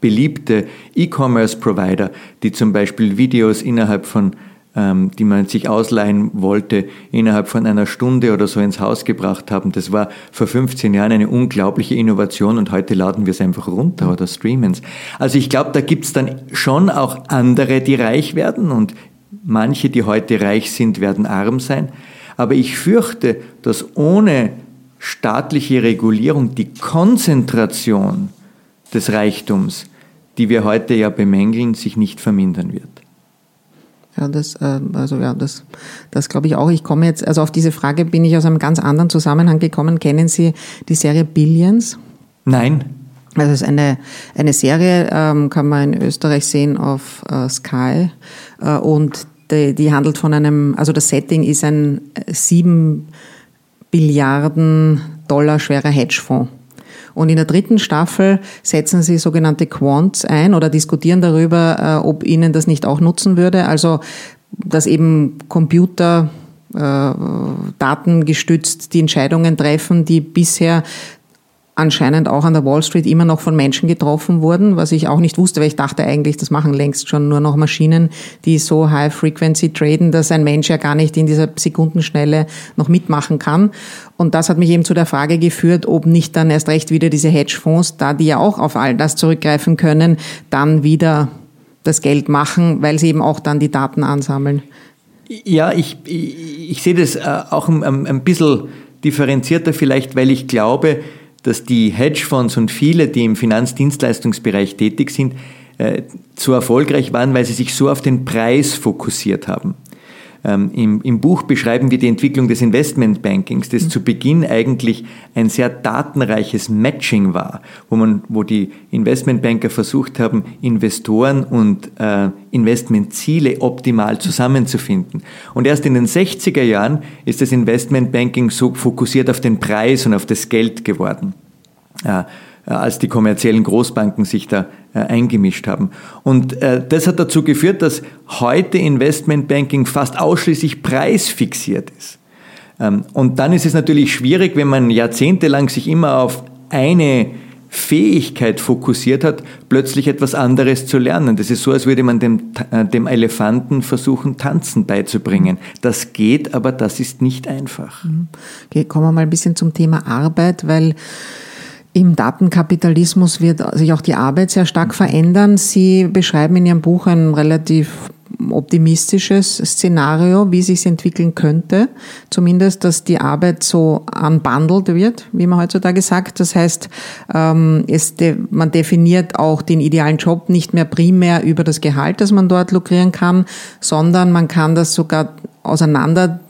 beliebte E-Commerce-Provider, die zum Beispiel Videos innerhalb von die man sich ausleihen wollte, innerhalb von einer Stunde oder so ins Haus gebracht haben. Das war vor 15 Jahren eine unglaubliche Innovation und heute laden wir es einfach runter oder streamen es. Also ich glaube, da gibt es dann schon auch andere, die reich werden und manche, die heute reich sind, werden arm sein. Aber ich fürchte, dass ohne staatliche Regulierung die Konzentration des Reichtums, die wir heute ja bemängeln, sich nicht vermindern wird. Ja, das, äh, also ja, das, das glaube ich auch. Ich komme jetzt, also auf diese Frage bin ich aus einem ganz anderen Zusammenhang gekommen. Kennen Sie die Serie Billions? Nein. Also es ist eine, eine Serie, ähm, kann man in Österreich sehen auf äh, Sky. Äh, und die, die handelt von einem, also das Setting ist ein sieben Billiarden Dollar schwerer Hedgefonds. Und in der dritten Staffel setzen sie sogenannte Quants ein oder diskutieren darüber, äh, ob ihnen das nicht auch nutzen würde. Also, dass eben Computer äh, datengestützt die Entscheidungen treffen, die bisher anscheinend auch an der Wall Street immer noch von Menschen getroffen wurden, was ich auch nicht wusste, weil ich dachte eigentlich, das machen längst schon nur noch Maschinen, die so High Frequency traden, dass ein Mensch ja gar nicht in dieser Sekundenschnelle noch mitmachen kann. Und das hat mich eben zu der Frage geführt, ob nicht dann erst recht wieder diese Hedgefonds, da die ja auch auf all das zurückgreifen können, dann wieder das Geld machen, weil sie eben auch dann die Daten ansammeln. Ja, ich, ich, ich sehe das äh, auch ein, ein bisschen differenzierter vielleicht, weil ich glaube, dass die Hedgefonds und viele, die im Finanzdienstleistungsbereich tätig sind, äh, so erfolgreich waren, weil sie sich so auf den Preis fokussiert haben. Ähm, im, Im Buch beschreiben wir die Entwicklung des Investmentbankings, das mhm. zu Beginn eigentlich ein sehr datenreiches Matching war, wo, man, wo die Investmentbanker versucht haben, Investoren und äh, Investmentziele optimal zusammenzufinden. Und erst in den 60er Jahren ist das Investmentbanking so fokussiert auf den Preis und auf das Geld geworden. Äh, als die kommerziellen Großbanken sich da äh, eingemischt haben. Und äh, das hat dazu geführt, dass heute Investmentbanking fast ausschließlich preisfixiert ist. Ähm, und dann ist es natürlich schwierig, wenn man jahrzehntelang sich immer auf eine Fähigkeit fokussiert hat, plötzlich etwas anderes zu lernen. Das ist so, als würde man dem, äh, dem Elefanten versuchen, Tanzen beizubringen. Das geht, aber das ist nicht einfach. Mhm. Okay, kommen wir mal ein bisschen zum Thema Arbeit, weil im Datenkapitalismus wird sich auch die Arbeit sehr stark verändern. Sie beschreiben in Ihrem Buch ein relativ optimistisches Szenario, wie sich entwickeln könnte. Zumindest, dass die Arbeit so unbundled wird, wie man heutzutage sagt. Das heißt, ähm, man definiert auch den idealen Job nicht mehr primär über das Gehalt, das man dort lukrieren kann, sondern man kann das sogar auseinander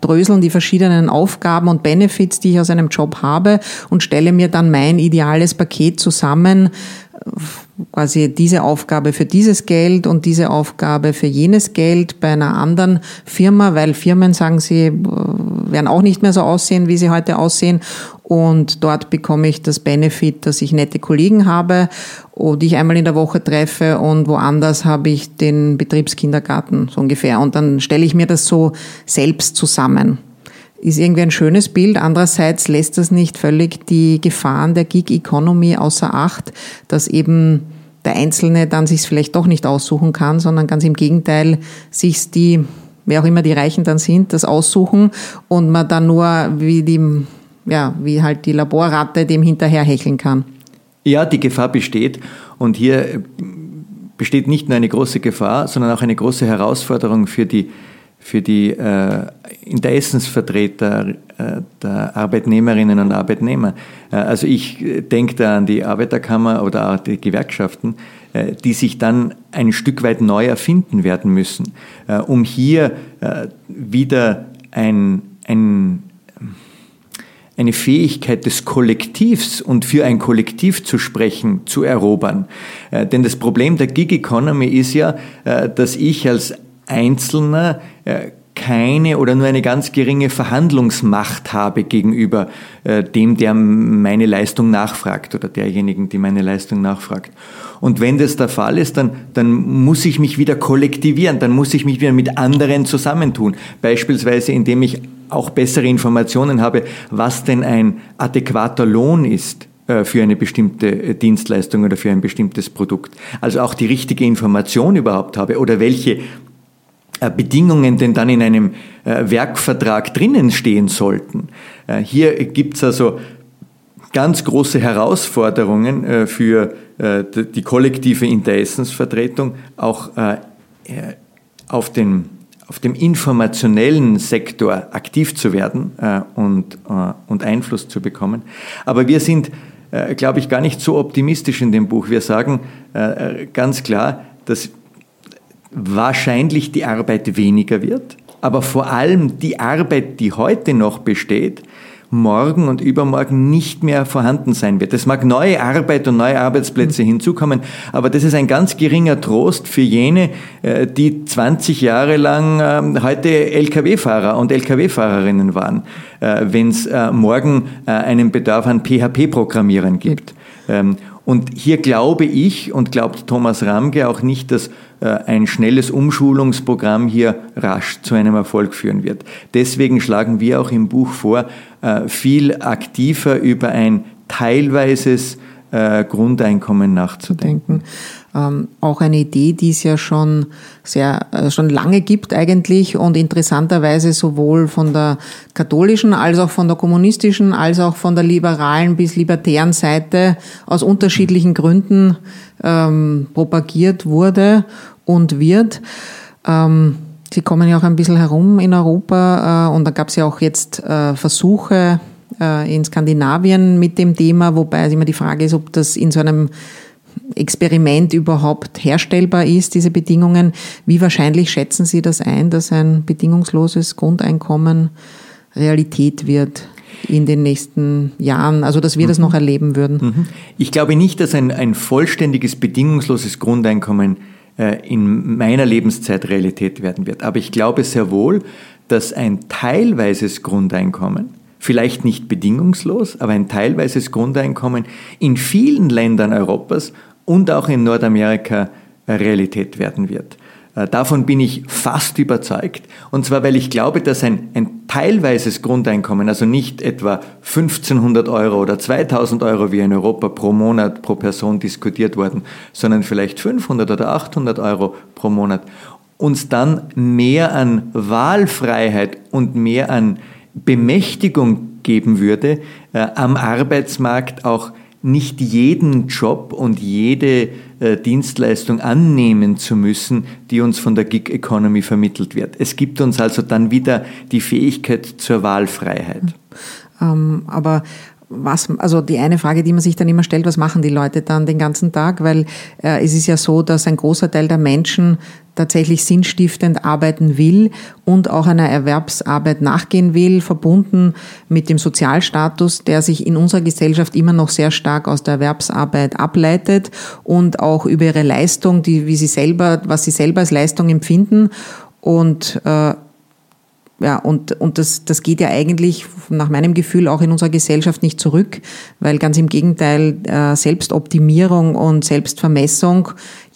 dröseln, die verschiedenen Aufgaben und Benefits, die ich aus einem Job habe und stelle mir dann mein ideales Paket zusammen, quasi diese Aufgabe für dieses Geld und diese Aufgabe für jenes Geld bei einer anderen Firma, weil Firmen, sagen sie, werden auch nicht mehr so aussehen, wie sie heute aussehen. Und dort bekomme ich das Benefit, dass ich nette Kollegen habe, die ich einmal in der Woche treffe und woanders habe ich den Betriebskindergarten so ungefähr. Und dann stelle ich mir das so selbst zusammen. Ist irgendwie ein schönes Bild. Andererseits lässt das nicht völlig die Gefahren der Gig Economy außer Acht, dass eben der Einzelne dann sich vielleicht doch nicht aussuchen kann, sondern ganz im Gegenteil sich die, wer auch immer die Reichen dann sind, das aussuchen und man dann nur wie die, ja, wie halt die Laborratte dem hinterherhecheln kann. Ja, die Gefahr besteht und hier besteht nicht nur eine große Gefahr, sondern auch eine große Herausforderung für die für die äh, Interessensvertreter äh, der Arbeitnehmerinnen und Arbeitnehmer. Äh, also ich denke da an die Arbeiterkammer oder auch die Gewerkschaften, äh, die sich dann ein Stück weit neu erfinden werden müssen, äh, um hier äh, wieder ein, ein eine Fähigkeit des Kollektivs und für ein Kollektiv zu sprechen, zu erobern. Äh, denn das Problem der Gig Economy ist ja, äh, dass ich als Einzelner äh, keine oder nur eine ganz geringe Verhandlungsmacht habe gegenüber äh, dem, der meine Leistung nachfragt oder derjenigen, die meine Leistung nachfragt. Und wenn das der Fall ist, dann, dann muss ich mich wieder kollektivieren, dann muss ich mich wieder mit anderen zusammentun. Beispielsweise, indem ich auch bessere Informationen habe, was denn ein adäquater Lohn ist äh, für eine bestimmte Dienstleistung oder für ein bestimmtes Produkt. Also auch die richtige Information überhaupt habe oder welche äh, Bedingungen denn dann in einem äh, Werkvertrag drinnen stehen sollten. Äh, hier gibt es also ganz große Herausforderungen für die kollektive Interessensvertretung, auch auf, den, auf dem informationellen Sektor aktiv zu werden und, und Einfluss zu bekommen. Aber wir sind, glaube ich, gar nicht so optimistisch in dem Buch. Wir sagen ganz klar, dass wahrscheinlich die Arbeit weniger wird, aber vor allem die Arbeit, die heute noch besteht, morgen und übermorgen nicht mehr vorhanden sein wird. Es mag neue Arbeit und neue Arbeitsplätze hinzukommen, aber das ist ein ganz geringer Trost für jene, äh, die 20 Jahre lang ähm, heute Lkw-Fahrer und Lkw-Fahrerinnen waren, äh, wenn es äh, morgen einen Bedarf an PHP-Programmierern gibt. Ähm, und hier glaube ich und glaubt Thomas Ramge auch nicht, dass ein schnelles Umschulungsprogramm hier rasch zu einem Erfolg führen wird. Deswegen schlagen wir auch im Buch vor, äh, viel aktiver über ein teilweises äh, Grundeinkommen nachzudenken. Ähm, auch eine Idee, die es ja schon sehr, äh, schon lange gibt eigentlich und interessanterweise sowohl von der katholischen als auch von der kommunistischen als auch von der liberalen bis libertären Seite aus unterschiedlichen Gründen ähm, propagiert wurde und wird. Ähm, Sie kommen ja auch ein bisschen herum in Europa äh, und da gab es ja auch jetzt äh, Versuche äh, in Skandinavien mit dem Thema, wobei immer die Frage ist, ob das in so einem Experiment überhaupt herstellbar ist, diese Bedingungen. Wie wahrscheinlich schätzen Sie das ein, dass ein bedingungsloses Grundeinkommen Realität wird? In den nächsten Jahren, also dass wir mhm. das noch erleben würden? Mhm. Ich glaube nicht, dass ein, ein vollständiges, bedingungsloses Grundeinkommen äh, in meiner Lebenszeit Realität werden wird. Aber ich glaube sehr wohl, dass ein teilweises Grundeinkommen vielleicht nicht bedingungslos, aber ein teilweises Grundeinkommen in vielen Ländern Europas und auch in Nordamerika Realität werden wird. Äh, davon bin ich fast überzeugt. Und zwar, weil ich glaube, dass ein, ein teilweises Grundeinkommen, also nicht etwa 1500 Euro oder 2000 Euro wie in Europa pro Monat pro Person diskutiert worden, sondern vielleicht 500 oder 800 Euro pro Monat, uns dann mehr an Wahlfreiheit und mehr an Bemächtigung geben würde, äh, am Arbeitsmarkt auch nicht jeden Job und jede äh, Dienstleistung annehmen zu müssen, die uns von der Gig Economy vermittelt wird. Es gibt uns also dann wieder die Fähigkeit zur Wahlfreiheit. Ähm, aber was, also die eine Frage, die man sich dann immer stellt, was machen die Leute dann den ganzen Tag? Weil äh, es ist ja so, dass ein großer Teil der Menschen tatsächlich sinnstiftend arbeiten will und auch einer Erwerbsarbeit nachgehen will, verbunden mit dem Sozialstatus, der sich in unserer Gesellschaft immer noch sehr stark aus der Erwerbsarbeit ableitet und auch über ihre Leistung, die, wie sie selber, was sie selber als Leistung empfinden. Und äh, ja, und, und das, das geht ja eigentlich nach meinem Gefühl auch in unserer Gesellschaft nicht zurück, weil ganz im Gegenteil äh, Selbstoptimierung und Selbstvermessung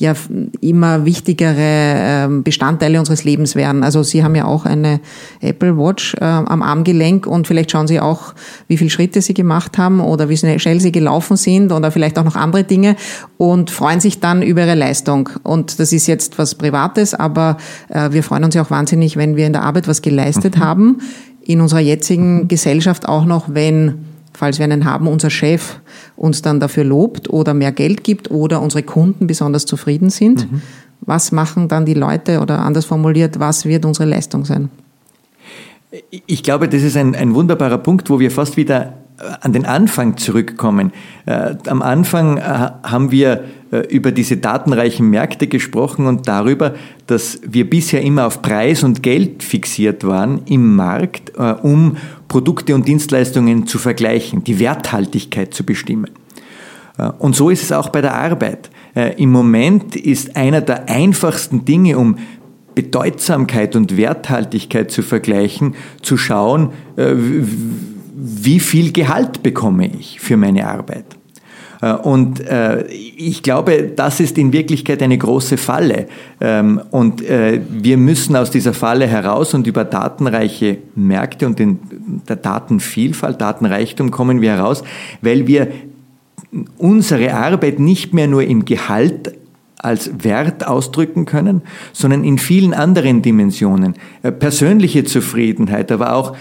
ja immer wichtigere ähm, Bestandteile unseres Lebens werden. Also Sie haben ja auch eine Apple Watch äh, am Armgelenk und vielleicht schauen Sie auch, wie viele Schritte Sie gemacht haben oder wie schnell Sie gelaufen sind oder vielleicht auch noch andere Dinge und freuen sich dann über Ihre Leistung. Und das ist jetzt was Privates, aber äh, wir freuen uns ja auch wahnsinnig, wenn wir in der Arbeit was geleistet mhm. haben. In unserer jetzigen Gesellschaft auch noch, wenn falls wir einen haben, unser Chef uns dann dafür lobt oder mehr Geld gibt oder unsere Kunden besonders zufrieden sind. Mhm. Was machen dann die Leute oder anders formuliert, was wird unsere Leistung sein? Ich glaube, das ist ein, ein wunderbarer Punkt, wo wir fast wieder an den Anfang zurückkommen. Äh, am Anfang äh, haben wir äh, über diese datenreichen Märkte gesprochen und darüber, dass wir bisher immer auf Preis und Geld fixiert waren im Markt, um Produkte und Dienstleistungen zu vergleichen, die Werthaltigkeit zu bestimmen. Und so ist es auch bei der Arbeit. Im Moment ist einer der einfachsten Dinge, um Bedeutsamkeit und Werthaltigkeit zu vergleichen, zu schauen, wie viel Gehalt bekomme ich für meine Arbeit. Äh, und äh, ich glaube, das ist in Wirklichkeit eine große Falle. Ähm, und äh, wir müssen aus dieser Falle heraus und über datenreiche Märkte und den, der Datenvielfalt, Datenreichtum kommen wir heraus, weil wir unsere Arbeit nicht mehr nur im Gehalt als Wert ausdrücken können, sondern in vielen anderen Dimensionen. Persönliche Zufriedenheit, aber auch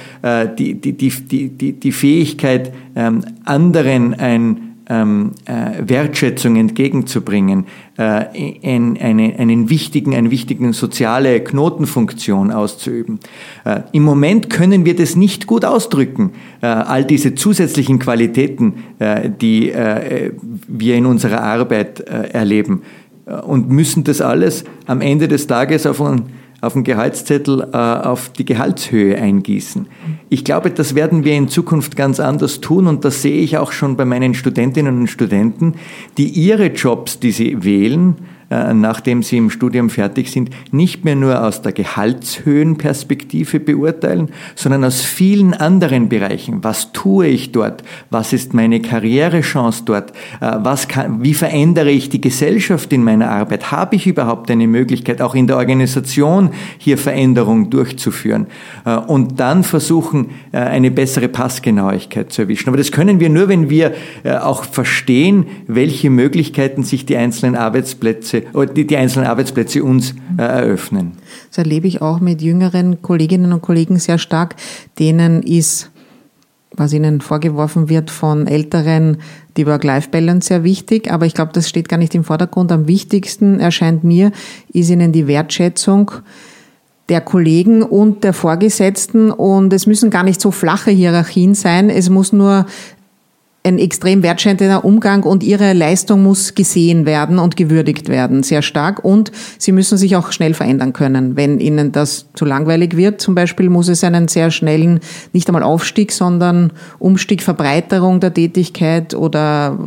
die, die, die, die, die Fähigkeit, ähm, anderen ein ähm, äh, Wertschätzung entgegenzubringen, äh, in, eine, einen wichtigen, eine wichtigen soziale Knotenfunktion auszuüben. Äh, Im Moment können wir das nicht gut ausdrücken, äh, all diese zusätzlichen Qualitäten, äh, die äh, wir in unserer Arbeit erleben und müssen das alles am Ende des Tages auf einen auf den Gehaltszettel äh, auf die Gehaltshöhe eingießen. Ich glaube, das werden wir in Zukunft ganz anders tun und das sehe ich auch schon bei meinen Studentinnen und Studenten, die ihre Jobs, die sie wählen, äh, nachdem sie im Studium fertig sind, nicht mehr nur aus der Gehaltshöhenperspektive beurteilen, sondern aus vielen anderen Bereichen. Was tue ich dort? Was ist meine Karrierechance dort? Äh, was kann, wie verändere ich die Gesellschaft in meiner Arbeit? Habe ich überhaupt eine Möglichkeit, auch in der Organisation hier Veränderung durchzuführen? Äh, und dann versuchen, eine bessere Passgenauigkeit zu erwischen. Aber das können wir nur, wenn wir auch verstehen, welche Möglichkeiten sich die einzelnen Arbeitsplätze die, die einzelnen Arbeitsplätze uns äh, eröffnen. Das erlebe ich auch mit jüngeren Kolleginnen und Kollegen sehr stark. Denen ist, was ihnen vorgeworfen wird von Älteren, die Work-Life-Balance sehr wichtig. Aber ich glaube, das steht gar nicht im Vordergrund. Am wichtigsten erscheint mir, ist ihnen die Wertschätzung der Kollegen und der Vorgesetzten. Und es müssen gar nicht so flache Hierarchien sein. Es muss nur ein extrem wertschätzender Umgang und ihre Leistung muss gesehen werden und gewürdigt werden, sehr stark. Und sie müssen sich auch schnell verändern können. Wenn ihnen das zu langweilig wird, zum Beispiel, muss es einen sehr schnellen, nicht einmal Aufstieg, sondern Umstieg, Verbreiterung der Tätigkeit oder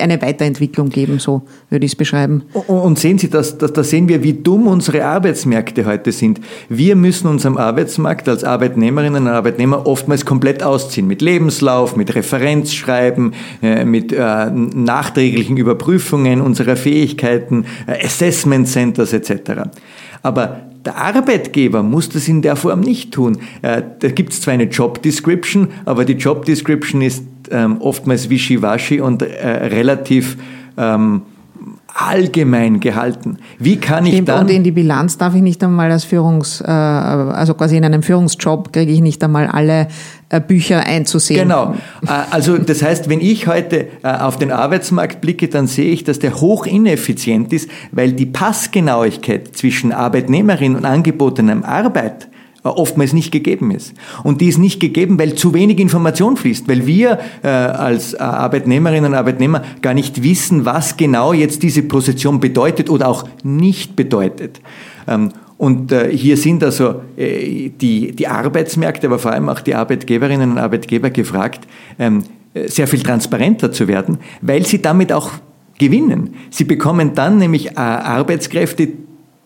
eine Weiterentwicklung geben, so würde ich es beschreiben. Und sehen Sie, das, das, da sehen wir, wie dumm unsere Arbeitsmärkte heute sind. Wir müssen uns am Arbeitsmarkt als Arbeitnehmerinnen und Arbeitnehmer oftmals komplett ausziehen. Mit Lebenslauf, mit Referenzschreiben, Schreiben, äh, mit äh, nachträglichen Überprüfungen unserer Fähigkeiten, äh, Assessment Centers etc. Aber der Arbeitgeber muss das in der Form nicht tun. Da gibt es zwar eine Job Description, aber die Job Description ist ähm, oftmals wischiwaschi und relativ ähm, allgemein gehalten. Wie kann ich dann... Und in die Bilanz darf ich nicht einmal als Führungs... Also quasi in einem Führungsjob kriege ich nicht einmal alle Bücher einzusehen. Genau. Äh, also das heißt, wenn ich heute auf den Arbeitsmarkt blicke, dann sehe ich, dass der hoch ineffizient ist, weil die Passgenauigkeit zwischen Arbeitnehmerin und angebotenem Arbeit oftmals nicht gegeben ist. Und die ist nicht gegeben, weil zu wenig Information fließt, weil wir äh, als Arbeitnehmerinnen und Arbeitnehmer gar nicht wissen, was genau jetzt diese Position bedeutet oder auch nicht bedeutet. Ähm, und äh, hier sind also äh, die, die Arbeitsmärkte, aber vor allem auch die Arbeitgeberinnen und Arbeitgeber gefragt, ähm, sehr viel transparenter zu werden, weil sie damit auch gewinnen. Sie bekommen dann nämlich äh, Arbeitskräfte,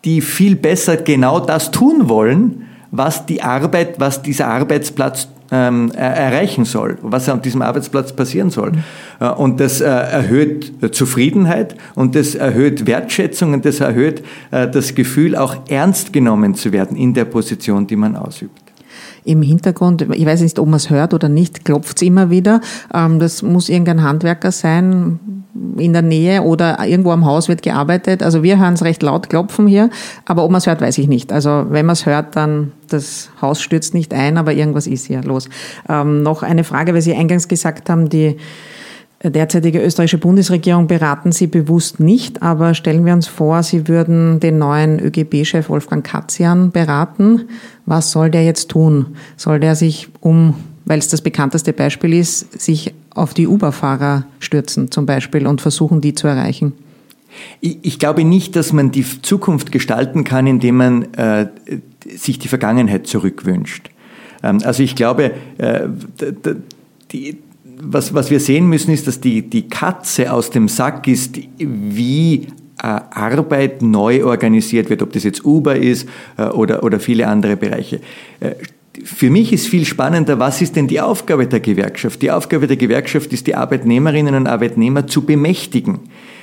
die viel besser genau das tun wollen, was die Arbeit, was dieser Arbeitsplatz ähm, erreichen soll, was an diesem Arbeitsplatz passieren soll. Äh, und das äh, erhöht Zufriedenheit und das erhöht Wertschätzung und das erhöht äh, das Gefühl, auch ernst genommen zu werden in der Position, die man ausübt im Hintergrund, ich weiß nicht, ob man es hört oder nicht, klopft es immer wieder. Ähm, das muss irgendein Handwerker sein in der Nähe oder irgendwo am Haus wird gearbeitet. Also wir hören es recht laut klopfen hier, aber ob man es hört, weiß ich nicht. Also wenn man es hört, dann das Haus stürzt nicht ein, aber irgendwas ist hier los. Ähm, noch eine Frage, weil Sie eingangs gesagt haben, die derzeitige österreichische Bundesregierung beraten Sie bewusst nicht, aber stellen wir uns vor, Sie würden den neuen ÖGB-Chef Wolfgang Katzian beraten. Was soll der jetzt tun? Soll der sich um, weil es das bekannteste Beispiel ist, sich auf die Uber-Fahrer stürzen zum Beispiel und versuchen, die zu erreichen? Ich glaube nicht, dass man die Zukunft gestalten kann, indem man äh, sich die Vergangenheit zurückwünscht. Ähm, also ich glaube, äh, die, was, was wir sehen müssen, ist, dass die, die Katze aus dem Sack ist, wie äh, Arbeit neu organisiert wird, ob das jetzt Uber ist äh, oder, oder viele andere Bereiche. Für mich ist viel spannender, was ist denn die Aufgabe der Gewerkschaft? Die Aufgabe der Gewerkschaft ist, die Arbeitnehmerinnen und Arbeitnehmer zu bemächtigen.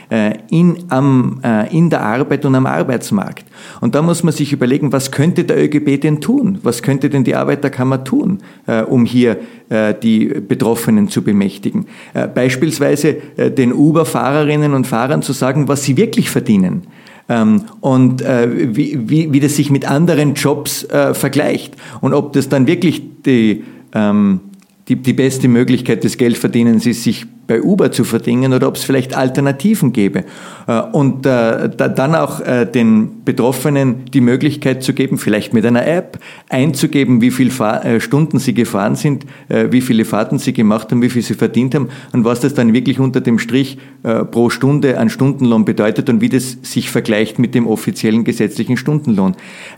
Äh, in, am, äh, in der Arbeit und am Arbeitsmarkt. Und da muss man sich überlegen, was könnte der ÖGB denn tun? Was könnte denn die Arbeiterkammer tun, äh, um hier die Betroffenen zu bemächtigen? Beispielsweise den Uber-Fahrerinnen und Fahrern zu sagen, was sie wirklich verdienen. Ähm, und wie, wie, wie das sich mit anderen Jobs vergleicht. Und ob das dann wirklich die, ähm, die, die beste Möglichkeit des Geldverdienens ist, sich bei Uber zu verdienen oder ob es vielleicht Alternativen gäbe. Äh, und äh, dann auch äh, den Betroffenen die Möglichkeit zu geben, vielleicht mit einer App einzugeben, wie viele Stunden sie gefahren sind, wie viele Fahrten sie gemacht haben, wie viel sie verdient haben und was das dann wirklich unter dem Strich pro Stunde an Stundenlohn bedeutet und wie das sich vergleicht mit dem offiziellen gesetzlichen Stundenlohn.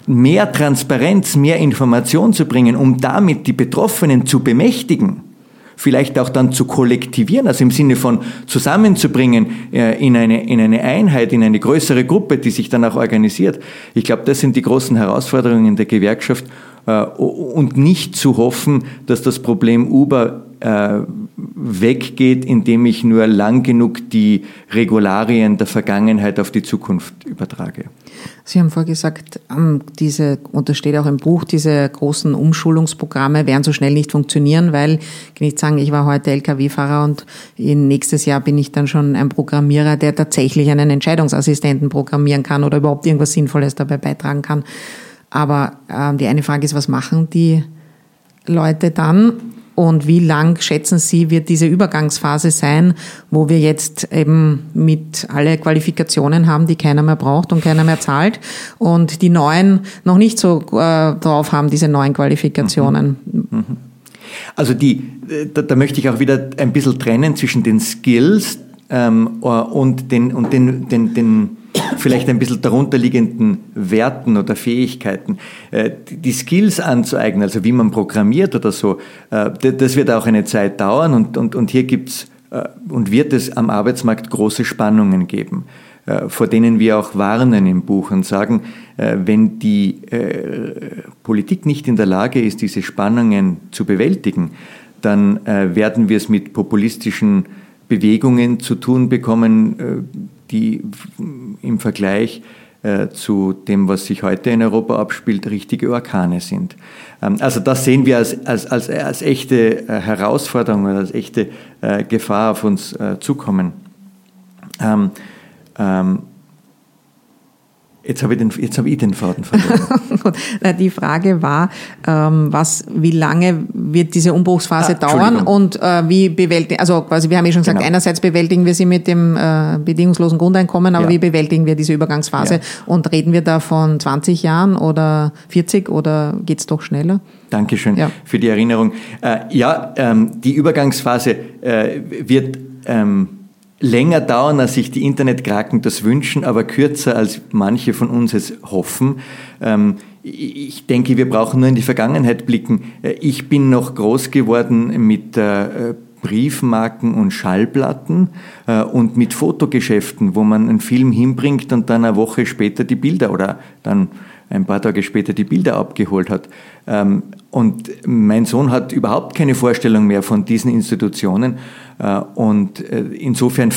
Mehr Transparenz, mehr Information zu bringen, um damit die Betroffenen zu bemächtigen vielleicht auch dann zu kollektivieren, also im Sinne von zusammenzubringen äh, in eine, in eine Einheit, in eine größere Gruppe, die sich dann auch organisiert. Ich glaube, das sind die großen Herausforderungen der Gewerkschaft äh, und nicht zu hoffen, dass das Problem Uber äh, weggeht, indem ich nur lang genug die Regularien der Vergangenheit auf die Zukunft übertrage. Sie haben vorher gesagt, ähm, diese, und das steht auch im Buch, diese großen Umschulungsprogramme werden so schnell nicht funktionieren, weil, ich kann nicht sagen, ich war heute Lkw-Fahrer und nächstes Jahr bin ich dann schon ein Programmierer, der tatsächlich einen Entscheidungsassistenten programmieren kann oder überhaupt irgendwas Sinnvolles dabei beitragen kann. Aber äh, die eine Frage ist, was machen die Leute dann? Und wie lang schätzen Sie, wird diese Übergangsphase sein, wo wir jetzt eben mit alle Qualifikationen haben, die keiner mehr braucht und keiner mehr zahlt und die neuen noch nicht so äh, drauf haben, diese neuen Qualifikationen? Mhm. Mhm. Also die, äh, da, da, möchte ich auch wieder ein bisschen trennen zwischen den Skills ähm, und den, und den, den, den vielleicht ein bisschen darunter liegenden Werten oder Fähigkeiten. Äh, die Skills anzueignen, also wie man programmiert oder so, äh, das wird auch eine Zeit dauern und, und, und hier gibt's äh, und wird es am Arbeitsmarkt große Spannungen geben, vor denen wir auch warnen im Buch und sagen, wenn die Politik nicht in der Lage ist, diese Spannungen zu bewältigen, dann werden wir es mit populistischen Bewegungen zu tun bekommen, die im Vergleich äh, zu dem, was sich heute in Europa abspielt, richtige Orkane sind. Ähm, also das sehen wir als, als, als, als echte äh, Herausforderung oder als echte äh, Gefahr auf uns zukommen. Ähm, ähm, Jetzt habe ich, den, jetzt habe ich den Faden verloren. Die Frage war, ähm, was, wie lange wird diese Umbruchsphase ah, dauern und äh, wie bewältigen, also quasi, wir haben ja schon gesagt, genau. einerseits bewältigen wir sie mit dem äh, bedingungslosen Grundeinkommen, aber ja. wie bewältigen wir diese Übergangsphase? Ja. Und reden wir da von 20 Jahren oder 40 oder geht es doch schneller? Dankeschön ja. für die Erinnerung. Äh, ja, ähm, die Übergangsphase wird ähm, länger dauern, als sich die Internetkraken das wünschen, aber kürzer, als manche von uns es hoffen. Ähm, ich denke, wir brauchen nur in die Vergangenheit blicken. Äh, ich bin noch groß geworden mit äh, Briefmarken und Schallplatten äh, und mit Fotogeschäften, wo man einen Film hinbringt und dann eine Woche später die Bilder oder dann ein paar Tage später die Bilder abgeholt hat. Ähm, und mein Sohn hat überhaupt keine Vorstellung mehr von diesen Institutionen. Äh, und äh, insofern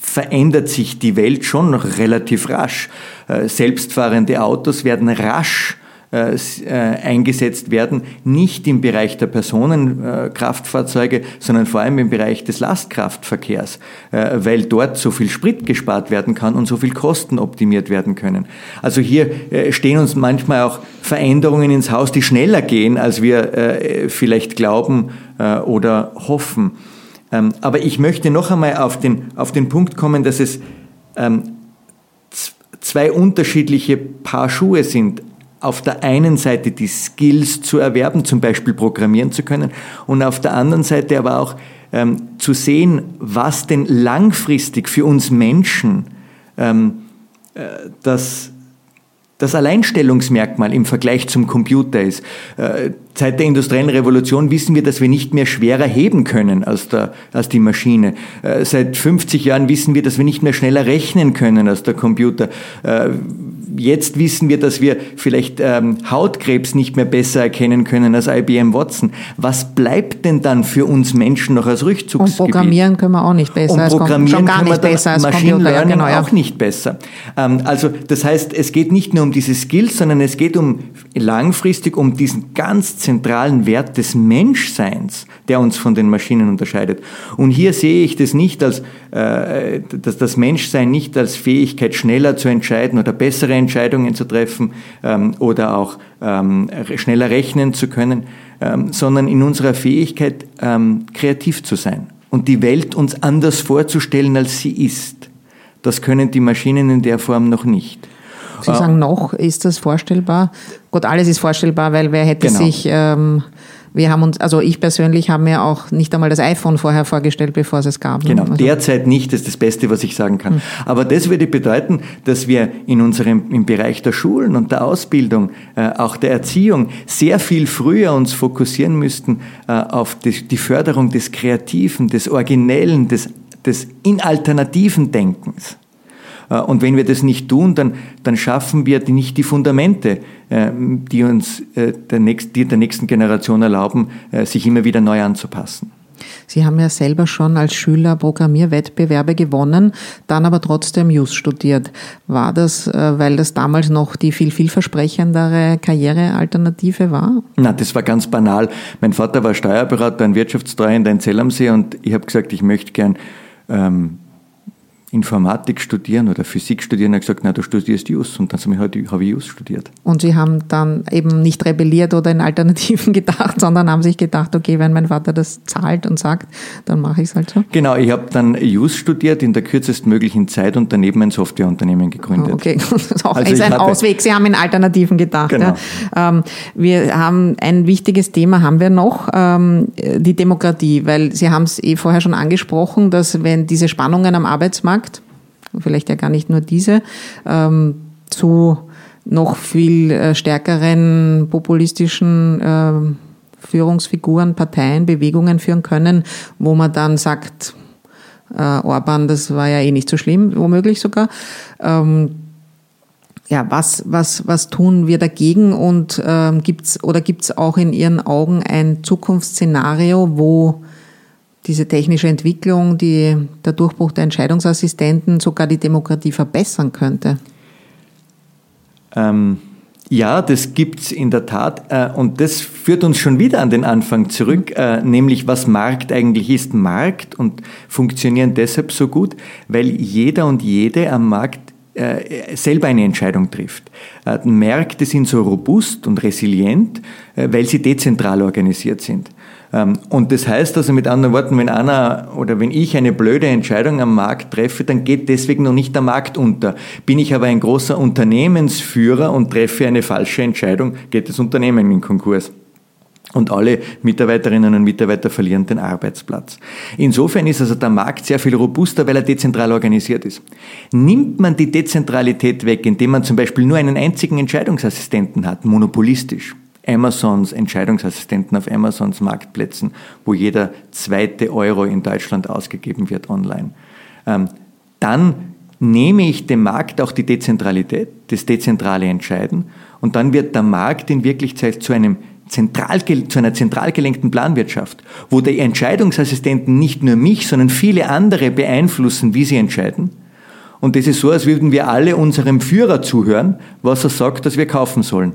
verändert sich die Welt schon noch relativ rasch. Äh, selbstfahrende Autos werden rasch eingesetzt werden, nicht im Bereich der Personenkraftfahrzeuge, sondern vor allem im Bereich des Lastkraftverkehrs, weil dort so viel Sprit gespart werden kann und so viel Kosten optimiert werden können. Also hier stehen uns manchmal auch Veränderungen ins Haus, die schneller gehen, als wir vielleicht glauben oder hoffen. Ähm, aber ich möchte noch einmal auf den, auf den Punkt kommen, dass es ähm, zwei unterschiedliche Paar Schuhe sind. Auf der einen Seite die Skills zu erwerben, zum Beispiel programmieren zu können, und auf der anderen Seite aber auch ähm, zu sehen, was denn langfristig für uns Menschen ähm, äh, das, das Alleinstellungsmerkmal im Vergleich zum Computer ist. Äh, seit der industriellen Revolution wissen wir, dass wir nicht mehr schwerer heben können als, der, als die Maschine. Äh, seit 50 Jahren wissen wir, dass wir nicht mehr schneller rechnen können als der Computer. Jetzt wissen wir, dass wir vielleicht ähm, Hautkrebs nicht mehr besser erkennen können als IBM Watson. Was bleibt denn dann für uns Menschen noch als Rückzugsgebiet? Und programmieren können wir auch nicht besser. Und programmieren schon gar nicht besser als Machine Computer, Learning ja, genau, ja. auch nicht besser. Ähm, also das heißt, es geht nicht nur um diese Skills, sondern es geht um langfristig um diesen ganz zentralen Wert des Menschseins, der uns von den Maschinen unterscheidet. Und hier sehe ich das nicht als, äh, dass das Menschsein nicht als Fähigkeit, schneller zu entscheiden oder bessere Entscheidungen zu treffen ähm, oder auch ähm, schneller rechnen zu können, ähm, sondern in unserer Fähigkeit, ähm, kreativ zu sein und die Welt uns anders vorzustellen, als sie ist. Das können die Maschinen in der Form noch nicht. Sie sagen noch, ist das vorstellbar? Gut, alles ist vorstellbar, weil wer hätte genau. sich ähm, wir haben uns, also ich persönlich habe mir auch nicht einmal das iPhone vorher vorgestellt, bevor es es gab. Ne? Genau, also derzeit nicht, das ist das Beste, was ich sagen kann. Hm. Aber das würde bedeuten, dass wir in unserem, im Bereich der Schulen und der Ausbildung, äh, auch der Erziehung, sehr viel früher uns fokussieren müssten äh, auf die, die Förderung des Kreativen, des Originellen, des, des in alternativen Denkens. Äh, und wenn wir das nicht tun, dann, dann schaffen wir nicht die Fundamente, äh, die uns äh, der, nächsten, die der nächsten Generation erlauben, sich immer wieder neu anzupassen. Sie haben ja selber schon als Schüler Programmierwettbewerbe gewonnen, dann aber trotzdem Jus studiert. War das, weil das damals noch die viel vielversprechendere Karrierealternative war? Na, das war ganz banal. Mein Vater war Steuerberater, ein Wirtschaftstreuhänder in Zell am See und ich habe gesagt, ich möchte gern ähm, Informatik studieren oder Physik studieren. Er hat gesagt, na, du studierst Jus. Und dann habe ich, hab ich Jus studiert. Und Sie haben dann eben nicht rebelliert oder in Alternativen gedacht, sondern haben sich gedacht, okay, wenn mein Vater das zahlt und sagt, dann mache ich es halt so. Genau, ich habe dann Jus studiert in der kürzestmöglichen Zeit und daneben ein Softwareunternehmen gegründet. Okay, das ist auch also ist ein Ausweg. Sie haben in Alternativen gedacht. Genau. Ja. Ähm, wir haben ein wichtiges Thema, haben wir noch, ähm, die Demokratie, weil Sie haben es eh vorher schon angesprochen, dass wenn diese Spannungen am Arbeitsmarkt vielleicht ja gar nicht nur diese, ähm, zu noch viel äh, stärkeren populistischen äh, Führungsfiguren, Parteien, Bewegungen führen können, wo man dann sagt, äh, Orban, das war ja eh nicht so schlimm, womöglich sogar. Ähm, ja, was, was, was tun wir dagegen und ähm, gibt's oder gibt's auch in Ihren Augen ein Zukunftsszenario, wo diese technische Entwicklung, die, der Durchbruch der Entscheidungsassistenten sogar die Demokratie verbessern könnte? Ähm, ja, das gibt es in der Tat. Äh, und das führt uns schon wieder an den Anfang zurück, äh, nämlich was Markt eigentlich ist. Markt und funktionieren deshalb so gut, weil jeder und jede am Markt äh, selber eine Entscheidung trifft. Märkte sind so robust und resilient, weil sie dezentral organisiert sind. Ähm, und das heißt also mit anderen Worten, wenn einer oder wenn ich eine blöde Entscheidung am Markt treffe, dann geht deswegen noch nicht der Markt unter. Bin ich aber ein großer Unternehmensführer und treffe eine falsche Entscheidung, geht das Unternehmen in Konkurs. Und alle Mitarbeiterinnen und Mitarbeiter verlieren den Arbeitsplatz. Insofern ist also der Markt sehr viel robuster, weil er dezentral organisiert ist. Nimmt man die Dezentralität weg, indem man zum Beispiel nur einen einzigen Entscheidungsassistenten hat, monopolistisch, Amazons Entscheidungsassistenten auf Amazons Marktplätzen, wo jeder zweite Euro in Deutschland ausgegeben wird online. Ähm, dann nehme ich dem Markt auch die Dezentralität, das dezentrale Entscheiden Und dann wird der Markt in Wirklichkeit zu einem zentral, zu einer zentral gelenkten Planwirtschaft, wo die Entscheidungsassistenten nicht nur mich, sondern viele andere beeinflussen, wie sie entscheiden. Und das ist so, als würden wir alle unserem Führer zuhören, was er sagt, dass wir kaufen sollen.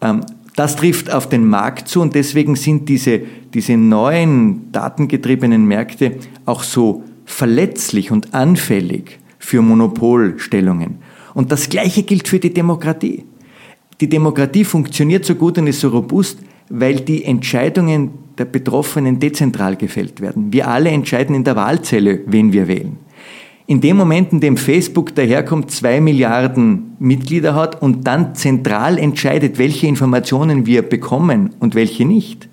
Ähm, das trifft auf den Markt zu und deswegen sind diese, diese neuen datengetriebenen Märkte auch so verletzlich und anfällig für Monopolstellungen. Und das Gleiche gilt für die Demokratie. Die Demokratie funktioniert so gut und ist so robust, weil die Entscheidungen der Betroffenen dezentral gefällt werden. Wir alle entscheiden in der Wahlzelle, wen wir wählen. In dem Moment, in dem Facebook daherkommt, zwei Milliarden Mitglieder hat und dann zentral entscheidet, welche Informationen wir bekommen und welche nicht,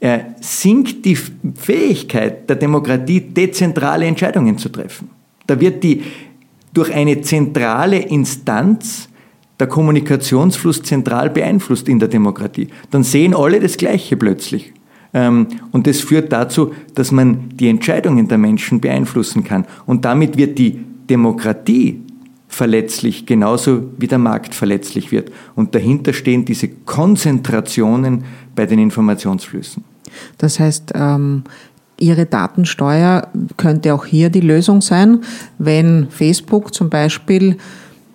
äh, sinkt die Fähigkeit der Demokratie, dezentrale Entscheidungen zu treffen. Da wird die durch eine zentrale Instanz der Kommunikationsfluss zentral beeinflusst in der Demokratie. Dann sehen alle das Gleiche plötzlich. Ähm, und das führt dazu, dass man die Entscheidungen der Menschen beeinflussen kann. Und damit wird die Demokratie verletzlich, genauso wie der Markt verletzlich wird. Und dahinter stehen diese Konzentrationen bei den Informationsflüssen. Das heißt, ähm, Ihre Datensteuer könnte auch hier die Lösung sein, wenn Facebook zum Beispiel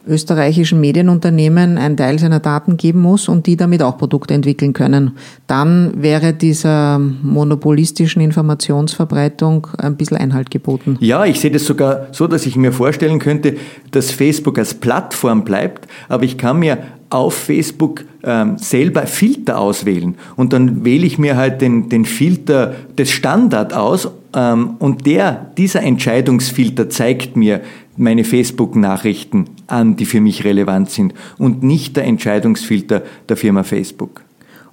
österreichischen Medienunternehmen einen Teil seiner Daten geben muss und die damit auch Produkte entwickeln können. Dann wäre dieser monopolistischen Informationsverbreitung ein bisschen Einhalt geboten. Ja, ich sehe das sogar so, dass ich mir vorstellen könnte, dass Facebook als Plattform bleibt, aber ich kann mir auf Facebook ähm, selber Filter auswählen und dann wähle ich mir halt den, den Filter des Standard aus ähm, und der, dieser Entscheidungsfilter zeigt mir, meine Facebook-Nachrichten an, die für mich relevant sind und nicht der Entscheidungsfilter der Firma Facebook.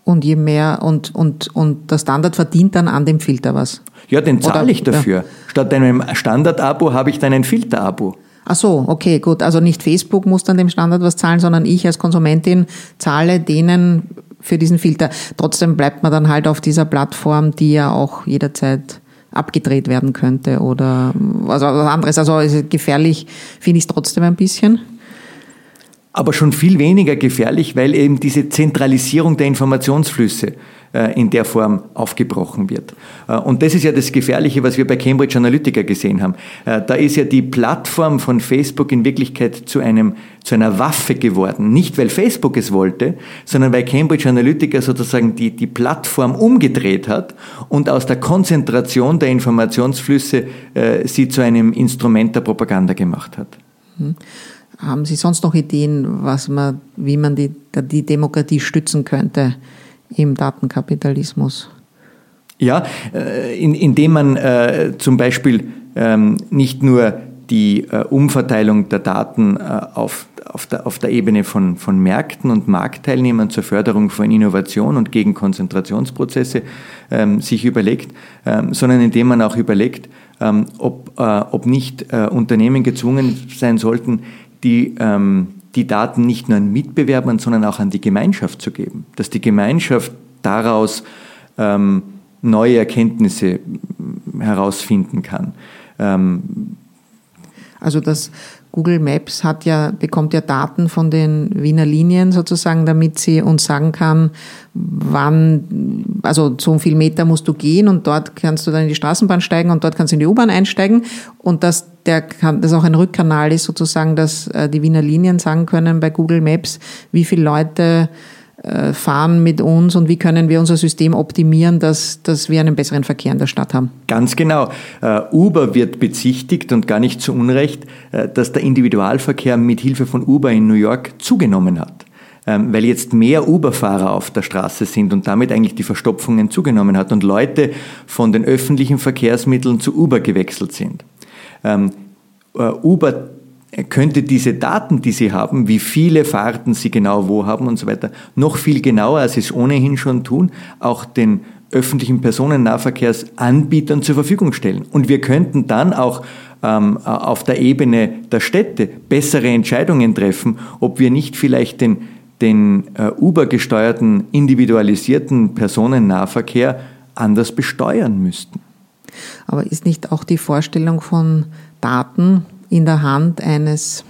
Und je mehr und, und, und der Standard verdient dann an dem Filter was? Ja, den zahle ich dafür. Ja. Statt einem Standard-Abo habe ich dann ein Filter-Abo. Ach so, okay, gut. Also nicht Facebook muss dann dem Standard was zahlen, sondern ich als Konsumentin zahle denen für diesen Filter. Trotzdem bleibt man dann halt auf dieser Plattform, die ja auch jederzeit abgedreht werden könnte oder also was anderes. Also gefährlich finde ich es trotzdem ein bisschen. Aber schon viel weniger gefährlich, weil eben diese Zentralisierung der Informationsflüsse in der Form aufgebrochen wird. Äh, und das ist ja das Gefährliche, was wir bei Cambridge Analytica gesehen haben. Äh, da ist ja die Plattform von Facebook in Wirklichkeit zu, einem, zu einer Waffe geworden. Nicht, weil Facebook es wollte, sondern weil Cambridge Analytica sozusagen die, die Plattform umgedreht hat und aus der Konzentration der Informationsflüsse äh, sie zu einem Instrument der Propaganda gemacht hat. Mhm. Haben Sie sonst noch Ideen, was man, wie man die, die Demokratie stützen könnte? Im Datenkapitalismus? Ja, äh, in, indem man äh, zum Beispiel ähm, nicht nur die äh, Umverteilung der Daten äh, auf, auf, der, auf der Ebene von, von Märkten und Marktteilnehmern zur Förderung von Innovation und gegen Konzentrationsprozesse ähm, sich überlegt, ähm, sondern indem man auch überlegt, ähm, ob, äh, ob nicht äh, Unternehmen gezwungen sein sollten, die ähm, die Daten nicht nur an Mitbewerbern, sondern auch an die Gemeinschaft zu geben. Dass die Gemeinschaft daraus ähm, neue Erkenntnisse herausfinden kann. Ähm, also das Google Maps hat ja, bekommt ja Daten von den Wiener Linien sozusagen, damit sie uns sagen kann, wann, also so viel Meter musst du gehen und dort kannst du dann in die Straßenbahn steigen und dort kannst du in die U-Bahn einsteigen. Und dass der kann, das auch ein Rückkanal ist sozusagen, dass äh, die Wiener Linien sagen können bei Google Maps, wie viele Leute fahren mit uns und wie können wir unser System optimieren, dass, dass wir einen besseren Verkehr in der Stadt haben? Ganz genau. Äh, Uber wird bezichtigt und gar nicht zu Unrecht, äh, dass der Individualverkehr mit Hilfe von Uber in New York zugenommen hat ähm, weil jetzt mehr Uber-Fahrer auf der Straße sind und damit eigentlich die Verstopfungen zugenommen hat und Leute von den öffentlichen Verkehrsmitteln zu Uber gewechselt sind. Ähm, Uber könnte diese Daten, die Sie haben, wie viele Fahrten Sie genau wo haben und so weiter, noch viel genauer, als Sie es ohnehin schon tun, auch den öffentlichen Personennahverkehrsanbietern zur Verfügung stellen. Und wir könnten dann auch ähm, auf der Ebene der Städte bessere Entscheidungen treffen, ob wir nicht vielleicht den, den äh, Uber-gesteuerten, individualisierten Personennahverkehr anders besteuern müssten. Aber ist nicht auch die Vorstellung von Daten in der Hand eines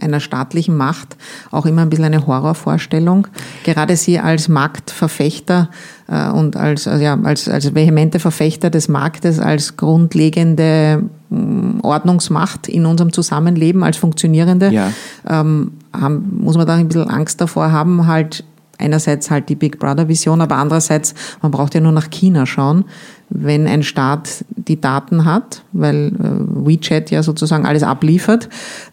einer staatlichen Macht auch immer ein bisschen eine Horrorvorstellung. Gerade Sie als Marktverfechter äh, und als, also ja, als, als vehemente Verfechter des Marktes, als grundlegende mm, Ordnungsmacht in unserem Zusammenleben, als funktionierende, ja. ähm, haben, muss man da ein bisschen Angst davor haben, halt einerseits halt die Big Brother Vision, aber andererseits, man braucht ja nur nach China schauen, wenn ein Staat die Daten hat, weil äh, WeChat ja sozusagen alles abliefert,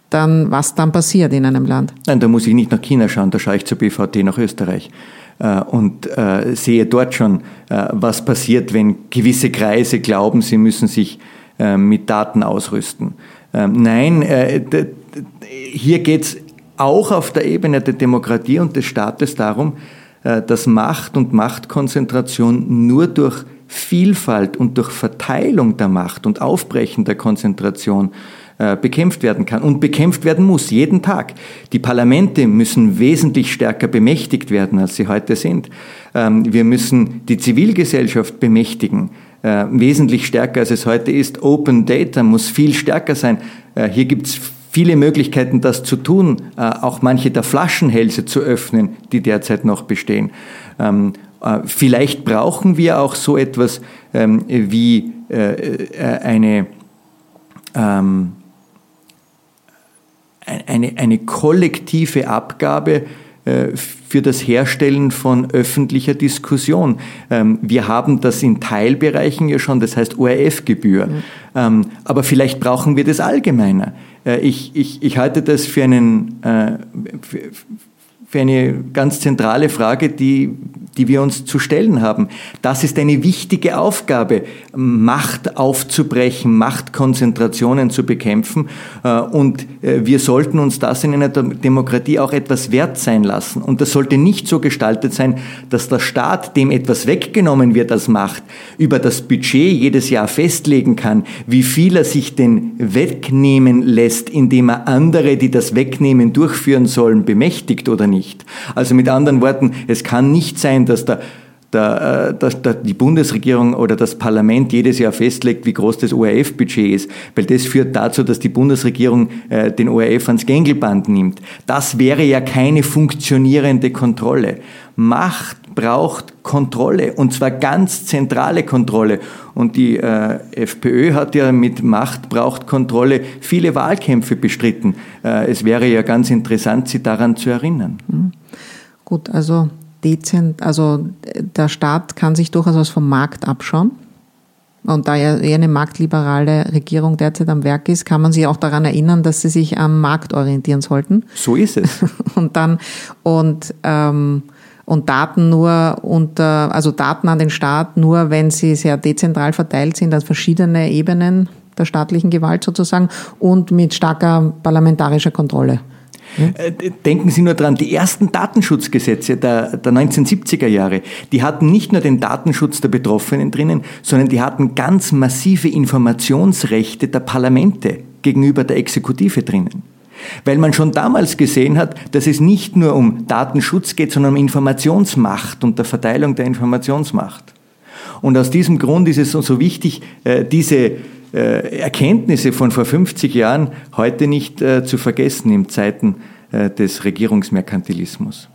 dann was dann passiert in einem Land? Nein, da muss ich nicht nach China schauen, da schaue ich zur BVT nach Österreich äh, und äh, sehe dort schon, was passiert, wenn gewisse Kreise glauben, sie müssen sich mit Daten ausrüsten. Ähm, nein, hier geht es auch auf der Ebene der Demokratie und des Staates darum, dass Macht und Machtkonzentration nur durch Vielfalt und durch Verteilung der Macht und Aufbrechen der Konzentration äh, bekämpft werden kann und bekämpft werden muss, jeden Tag. Die Parlamente müssen wesentlich stärker bemächtigt werden, als sie heute sind. Ähm, wir müssen die Zivilgesellschaft bemächtigen, äh, wesentlich stärker, als es heute ist. Open Data muss viel stärker sein. Äh, hier gibt es viele Möglichkeiten, das zu tun, auch manche der Flaschenhälse zu öffnen, die derzeit noch bestehen. Ähm, äh, vielleicht brauchen wir auch so etwas ähm, wie äh, äh, eine, ähm, eine, eine kollektive Abgabe für das Herstellen von öffentlicher Diskussion. Wir haben das in Teilbereichen ja schon, das heißt ORF-Gebühr. Ja. Aber vielleicht brauchen wir das allgemeiner. Ich, ich, ich halte das für einen, für eine ganz zentrale Frage, die, die wir uns zu stellen haben. Das ist eine wichtige Aufgabe, Macht aufzubrechen, Machtkonzentrationen zu bekämpfen. Äh, und äh, wir sollten uns das in einer Demokratie auch etwas wert sein lassen. Und das sollte nicht so gestaltet sein, dass der Staat, dem etwas weggenommen wird als Macht, über das Budget jedes Jahr festlegen kann, wie viel er sich denn wegnehmen lässt, indem er andere, die das Wegnehmen durchführen sollen, bemächtigt oder nicht nicht. Also mit anderen Worten, es kann nicht sein, dass der der, äh, dass die Bundesregierung oder das Parlament jedes Jahr festlegt, wie groß das ORF-Budget ist, weil das führt dazu, dass die Bundesregierung äh, den ORF ans Gängelband nimmt. Das wäre ja keine funktionierende Kontrolle. Macht braucht Kontrolle und zwar ganz zentrale Kontrolle. Und die äh, FPÖ hat ja mit Macht braucht Kontrolle viele Wahlkämpfe bestritten. Äh, es wäre ja ganz interessant, Sie daran zu erinnern. Mhm. Gut, also dezent, also der Staat kann sich durchaus was vom Markt abschauen. Und da ja eher eine marktliberale Regierung derzeit am Werk ist, kann man sich auch daran erinnern, dass sie sich am Markt orientieren sollten. So ist es. und dann und ähm, und Daten nur unter, also Daten an den Staat nur, wenn sie sehr dezentral verteilt sind, an verschiedene Ebenen der staatlichen Gewalt sozusagen und mit starker parlamentarischer Kontrolle. Äh, denken Sie nur dran, die ersten Datenschutzgesetze der, der 1970er Jahre, die hatten nicht nur den Datenschutz der Betroffenen drinnen, sondern die hatten ganz massive Informationsrechte der Parlamente gegenüber der Exekutive drinnen. Weil man schon damals gesehen hat, dass es nicht nur um Datenschutz geht, sondern um Informationsmacht und der Verteilung der Informationsmacht. Und aus diesem Grund ist es so wichtig, äh, diese äh, Erkenntnisse von vor 50 Jahren heute nicht äh, zu vergessen in Zeiten des Regierungsmerkantilismus.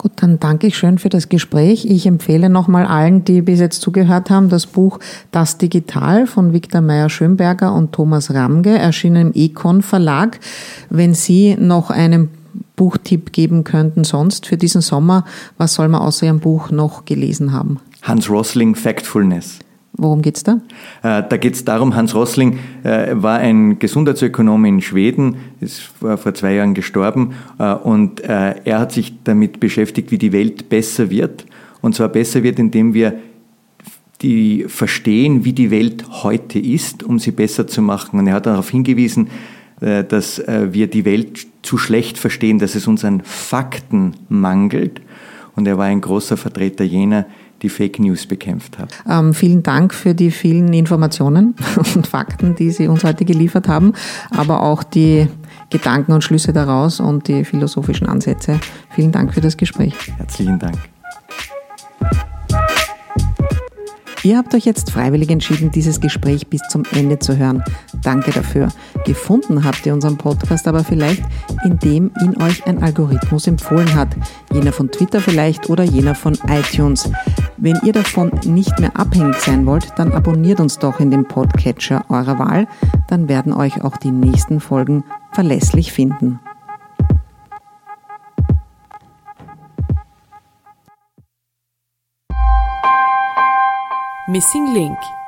Gut, dann danke ich schön für das Gespräch. Ich empfehle nochmal allen, die bis jetzt zugehört haben, das Buch Das Digital von Viktor Meyer-Schönberger und Thomas Ramge, erschienen im Econ Verlag. Wenn Sie noch einen Buchtipp geben könnten sonst für diesen Sommer, was soll man außer Ihrem Buch noch gelesen haben? Hans Rosling, Factfulness. Worum geht's da? Äh, da geht es darum, Hans Rossling äh, war ein Gesundheitsökonom in Schweden, ist vor, zwei Jahren gestorben äh, und er hat sich damit beschäftigt, wie die Welt besser wird. Und zwar besser wird, indem wir die verstehen, wie die Welt heute ist, um sie besser zu machen. Und er hat darauf hingewiesen, dass wir die Welt zu schlecht verstehen, dass es uns an Fakten mangelt. Und er war ein großer Vertreter jener, die Fake News bekämpft hat. Ähm, vielen Dank für die vielen Informationen und Fakten, die Sie uns heute geliefert haben, aber auch die Gedanken und Schlüsse daraus und die philosophischen Ansätze. Vielen Dank für das Gespräch. Herzlichen Dank. Ihr habt euch jetzt freiwillig entschieden, dieses Gespräch bis zum Ende zu hören. Danke dafür. Gefunden habt ihr unseren Podcast aber vielleicht, indem ihn euch ein Algorithmus empfohlen hat. Jener von Twitter vielleicht oder jener von iTunes. Wenn ihr davon nicht mehr abhängig sein wollt, dann abonniert uns doch in dem Podcatcher eurer Wahl. Dann werden euch auch die nächsten Folgen verlässlich finden. Missing Link